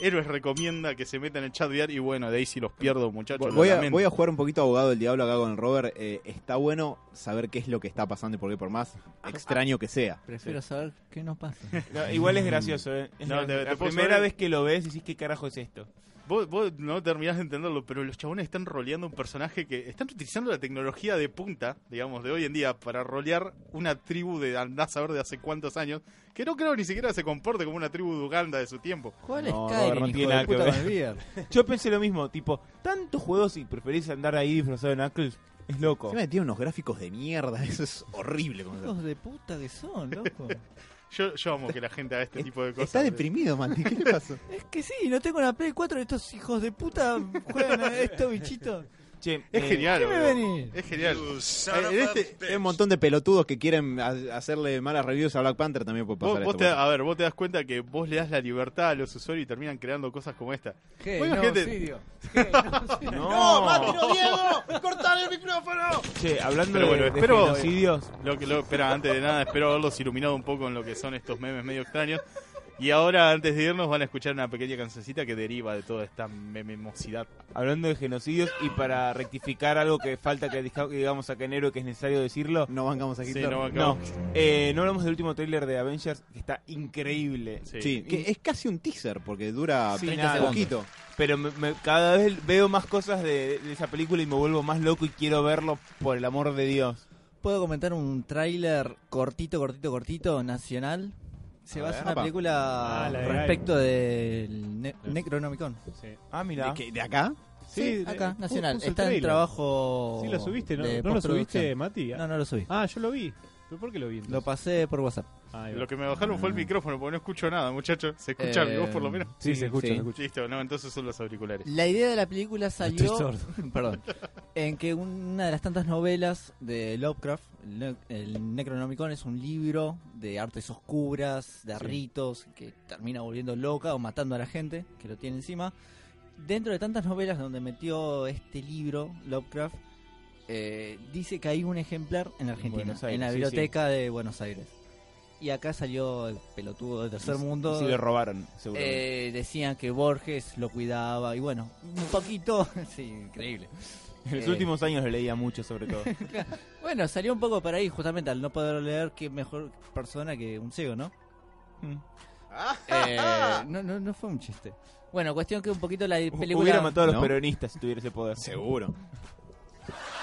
Héroes recomienda que se metan en el chat VR y bueno, de ahí si los pierdo, muchachos. Voy a, voy a jugar un poquito abogado del diablo acá con el Robert. Eh, está bueno saber qué es lo que está pasando y por qué, por más extraño que sea. Prefiero saber qué nos pasa. No, igual es gracioso, ¿eh? Es No, la, te- la te puedo primera saber- vez que lo ves decís, ¿qué carajo es esto? Vos, vos no terminás de entenderlo, pero los chabones están roleando un personaje que están utilizando la tecnología de punta, digamos, de hoy en día para rolear una tribu de andás a saber de hace cuántos años, que no creo ni siquiera se comporte como una tribu de Uganda de su tiempo. ¿Cuál No, es Skyrim, no hijo tiene nada que ver. Yo pensé lo mismo, tipo, tantos juegos y preferís andar ahí disfrazado de Knuckles, es loco. Tiene unos gráficos de mierda, eso es horrible. Hijos de puta que son, loco. Yo, yo amo que la gente haga este tipo de cosas. Está deprimido, Mati, ¿qué le pasó? es que sí, no tengo una Play 4 estos hijos de puta juegan a estos bichitos. Che, Es eh, genial, ¿Qué me boludo. venís? Es genial. Eh, en este- Hay un montón de pelotudos que quieren ha- hacerle malas reviews a Black Panther, también puede Vos, pasar vos esto, te, por a ver, vos te das cuenta que vos le das la libertad a los usuarios y terminan creando cosas como esta. ¿Qué? Bueno, no, gente- Sirio. ¿Qué? No, Sirio. No, Diego! ¡Cortale el micrófono! Che, hablando Pero de, bueno, de espero- genocidios, Lo que lo, espera, antes de nada, espero haberlos iluminado un poco en lo que son estos memes medio extraños. Y ahora, antes de irnos, van a escuchar una pequeña cancioncita que deriva de toda esta mememosidad. hablando de genocidios y para rectificar algo que falta que diga- que digamos acá en enero que es necesario decirlo. No bancamos a Sí, no, eh, no hablamos del último tráiler de Avengers que está increíble. Sí. Sí, que es casi un teaser porque dura Sí, 30 nada. poquito. Pero me- me- cada vez veo más cosas de, de esa película y me vuelvo más loco y quiero verlo por el amor de Dios. ¿Puedo comentar un tráiler cortito, cortito, cortito, nacional? Se A va a ver. hacer una película Ah, la de respecto del ne Necronomicon. Sí. Ah, mira. ¿De, qué- de acá? Sí, de- acá, pu- nacional. puso el Está en trailer. trabajo. Sí, lo subiste, ¿no? de ¿No lo subiste. Mati? No, no lo subí. Ah, yo lo vi. ¿Pero por qué lo vi? entonces? Lo pasé por WhatsApp. Ah, ahí va. Lo que me bajaron fue el micrófono porque no escucho nada, muchachos. ¿Se escucha mi Eh, voz por lo menos? Sí, se escucha, sí. se escucha. Listo, no, entonces son los auriculares. La idea de la película salió. Estoy sordo. perdón. En que una de las tantas novelas de Lovecraft, el, Ne- el Necronomicon, es un libro de artes oscuras, de Sí. ritos, que termina volviendo loca o matando a la gente que lo tiene encima. Dentro de tantas novelas donde metió este libro, Lovecraft, eh, dice que hay un ejemplar en Argentina, Aires, en la sí, biblioteca de Buenos Aires. Y acá salió el pelotudo del tercer mundo. Sí, le robaron, seguramente. Eh, decían que Borges lo cuidaba y bueno, un poquito, sí, increíble. En los eh. últimos años lo leía mucho, sobre todo. Bueno, salió un poco por ahí, justamente al no poder leer, qué mejor persona que un ciego, ¿no? Mm. Eh, no, no, no fue un chiste. Bueno, cuestión que un poquito la película... Hubiera matado a los ¿No? peronistas si tuviera ese poder. Seguro.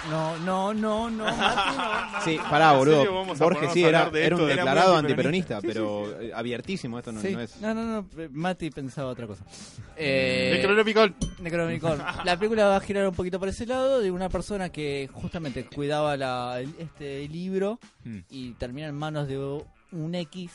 No, no, no, no, Mati, no. Sí, pará, ¿En boludo. Borges ponernos sí era, de era un esto? Era declarado antiperonista. pero eh, abiertísimo, esto no, Sí. no es... No, no, no, eh, Mati pensaba otra cosa. Eh, Necronomicon. Necronomicon. La película va a girar un poquito por ese lado de una persona que justamente cuidaba la, el- este libro Mm. y termina en manos de un X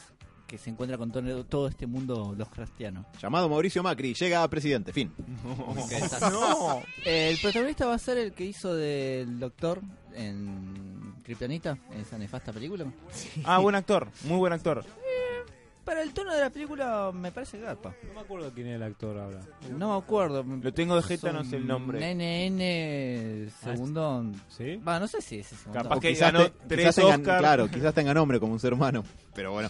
que se encuentra con todo, todo este mundo los cristianos. Llamado Mauricio Macri, llega a presidente, fin. no. El protagonista va a ser el que hizo del doctor en Kryptonita, en esa nefasta película. Ah, buen actor, muy buen actor. Para el tono de la película me parece garpa. No me acuerdo quién era el actor ahora. No me acuerdo. Lo tengo de jeta, no sé el nombre. NN segundo. ¿Sí? Va, no sé si es ese segundo. Capaz O que quizás ganó te- tres. Claro, quizás tenga nombre como un ser humano. Pero bueno.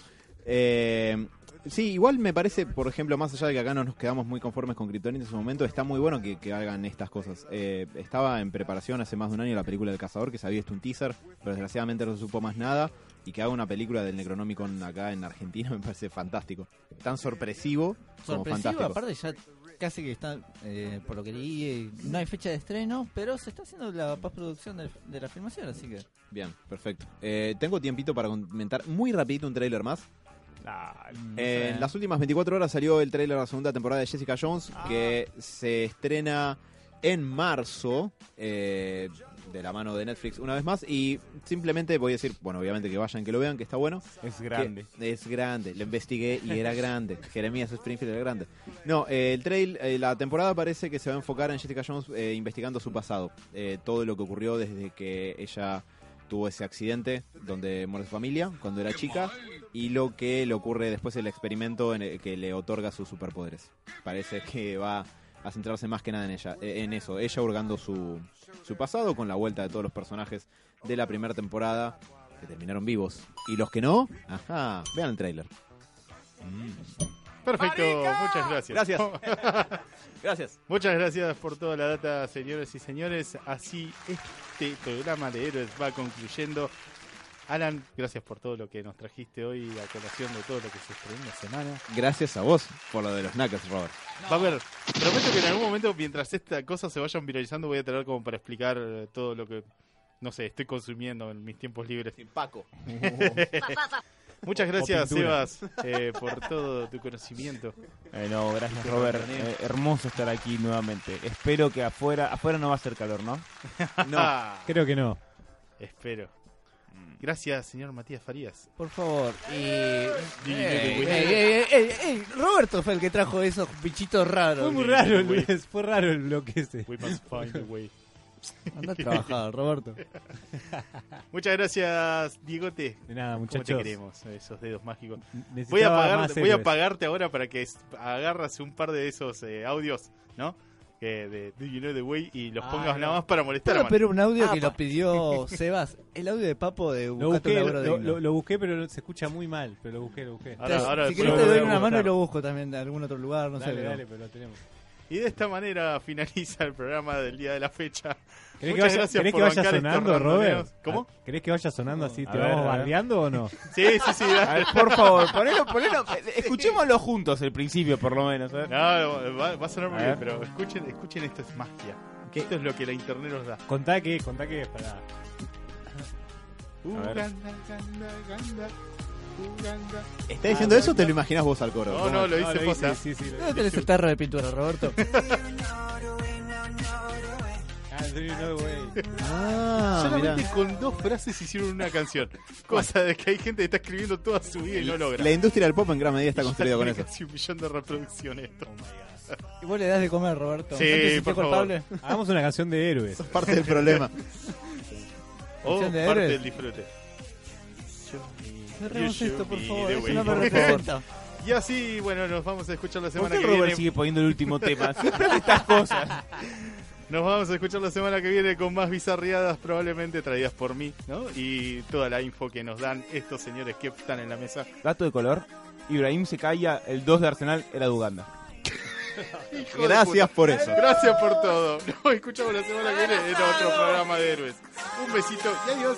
Eh, sí, igual me parece, por ejemplo, más allá de que acá no nos quedamos muy conformes con Kryptonite en su momento, está muy bueno que, que hagan estas cosas. Eh, estaba en preparación hace más de un año la película del cazador, que se había visto un teaser, pero desgraciadamente no se supo más nada. Y que haga una película del Necronomicon acá en Argentina me parece fantástico. Tan sorpresivo como sorpresivo, fantástico. aparte ya casi que está, eh, por lo que leí, eh, no hay fecha de estreno, pero se está haciendo la postproducción de, de la filmación, así que... Bien, perfecto. Eh, tengo tiempito para comentar muy rapidito un tráiler más. Ah, no En las últimas 24 horas salió el trailer de la segunda temporada de Jessica Jones, que se estrena en marzo, eh, de la mano de Netflix una vez más. Y simplemente voy a decir, bueno, obviamente que vayan, que lo vean, que está bueno. Es grande. Es grande, lo investigué y era grande. Jeremías Springfield era grande. No, eh, el trail, eh, la temporada parece que se va a enfocar en Jessica Jones eh, investigando su pasado. Eh, todo lo que ocurrió desde que ella tuvo ese accidente donde muere su familia cuando era chica y lo que le ocurre después el experimento que le otorga sus superpoderes. Parece que va a centrarse más que nada en ella, eh, en eso, ella hurgando su, su pasado con la vuelta de todos los personajes de la primera temporada que terminaron vivos y los que no, ajá, vean el tráiler. Perfecto, muchas gracias. Gracias. Gracias. Muchas gracias por toda la data, señores y señores. Así este programa de héroes va concluyendo. Alan, gracias por todo lo que nos trajiste hoy, a colación de todo lo que se estrenó en la semana. Gracias a vos por lo de los knuckles, Robert. Va a haber, prometo que en algún momento, mientras esta cosa se vayan viralizando, voy a tener como para explicar eh, todo lo que, no sé, estoy consumiendo en mis tiempos libres. Paco. Muchas gracias. Sebas, eh, por todo tu conocimiento. Eh, no, gracias Robert. Eh, hermoso estar aquí nuevamente. Espero que afuera, afuera no va a hacer calor, ¿no? No, Creo que no. espero. Gracias, señor Matías Farías. Por favor. Y... Ey, ey, ey, Roberto fue el que trajo esos bichitos raros. Fue muy raro, el, fue raro el bloque ese. We must find a way. Anda a trabajar, Roberto. Muchas gracias, Diegote. De nada, ¿Cómo te muchachos. queremos, esos dedos mágicos? Voy a, Necesitaba pagar, voy a pagarte ahora para que agarras un par de esos eh, audios, ¿no? Que de Do You Know the Way y los Ah, pongas no. nada más para molestar a ¿Puedo Manu. pedir un audio Ah, que pa- lo pidió Sebas? El audio de Papo de Lo busqué, lo, lo- lo busqué, pero se escucha muy mal. Pero lo busqué, lo busqué. Ahora- Te- ahora si querés te doy una mano y lo busco también de algún otro lugar, no sé. dale, pero- dale, pero lo tenemos. Y de esta manera finaliza el programa del día de la fecha. ¿Querés que Muchas vaya, gracias querés por que vaya sonando, Robert? ¿Cómo? Ah, ¿Querés que vaya sonando así? A ¿Te ver, vamos a ver. bardeando o no? Sí, sí, sí. A ver, por favor, ponelo, ponelo. Escuchémoslo juntos el principio, por lo menos. ¿eh? No, va, va a sonar muy A bien, pero escuchen, escuchen esto, es magia. ¿Qué? Esto es lo que la internet nos da. Contá que, contá que es para. Uganda, ver. Uganda, Uganda, Uganda. ¿Está diciendo eso o te lo imaginas vos al coro? No, ¿Cómo no, lo hice hice, posta. sí, sí, ¿Dónde tenés el tarro de pintura, Roberto? Ah. Ah, Solamente mirá. con dos frases hicieron una canción. Cosa de que hay gente que está escribiendo toda su vida y no logra. La industria del pop en gran medida está construida con eso. Casi un millón de reproducciones esto. ¿Y vos le das de comer, Roberto? Sí, ¿No te sentís por favor. Hagamos una canción de héroes. Eso es parte del problema. O Canción de parte héroes. del disfrute. Cerremos You esto, por favor. Eso no me representa. Y así, bueno, nos vamos a escuchar la ¿Por semana qué que Robert viene. sigue poniendo el último tema? Siempre estas cosas. Nos vamos a escuchar la semana que viene con más bizarriadas, probablemente traídas por mí, ¿no? Y toda la info que nos dan estos señores que están en la mesa. Dato de color. Ibrahim se caía, el 2 de Arsenal era de Uganda. Gracias por eso. Gracias por todo. Nos escuchamos la semana que viene en otro programa de héroes. Un besito y adiós.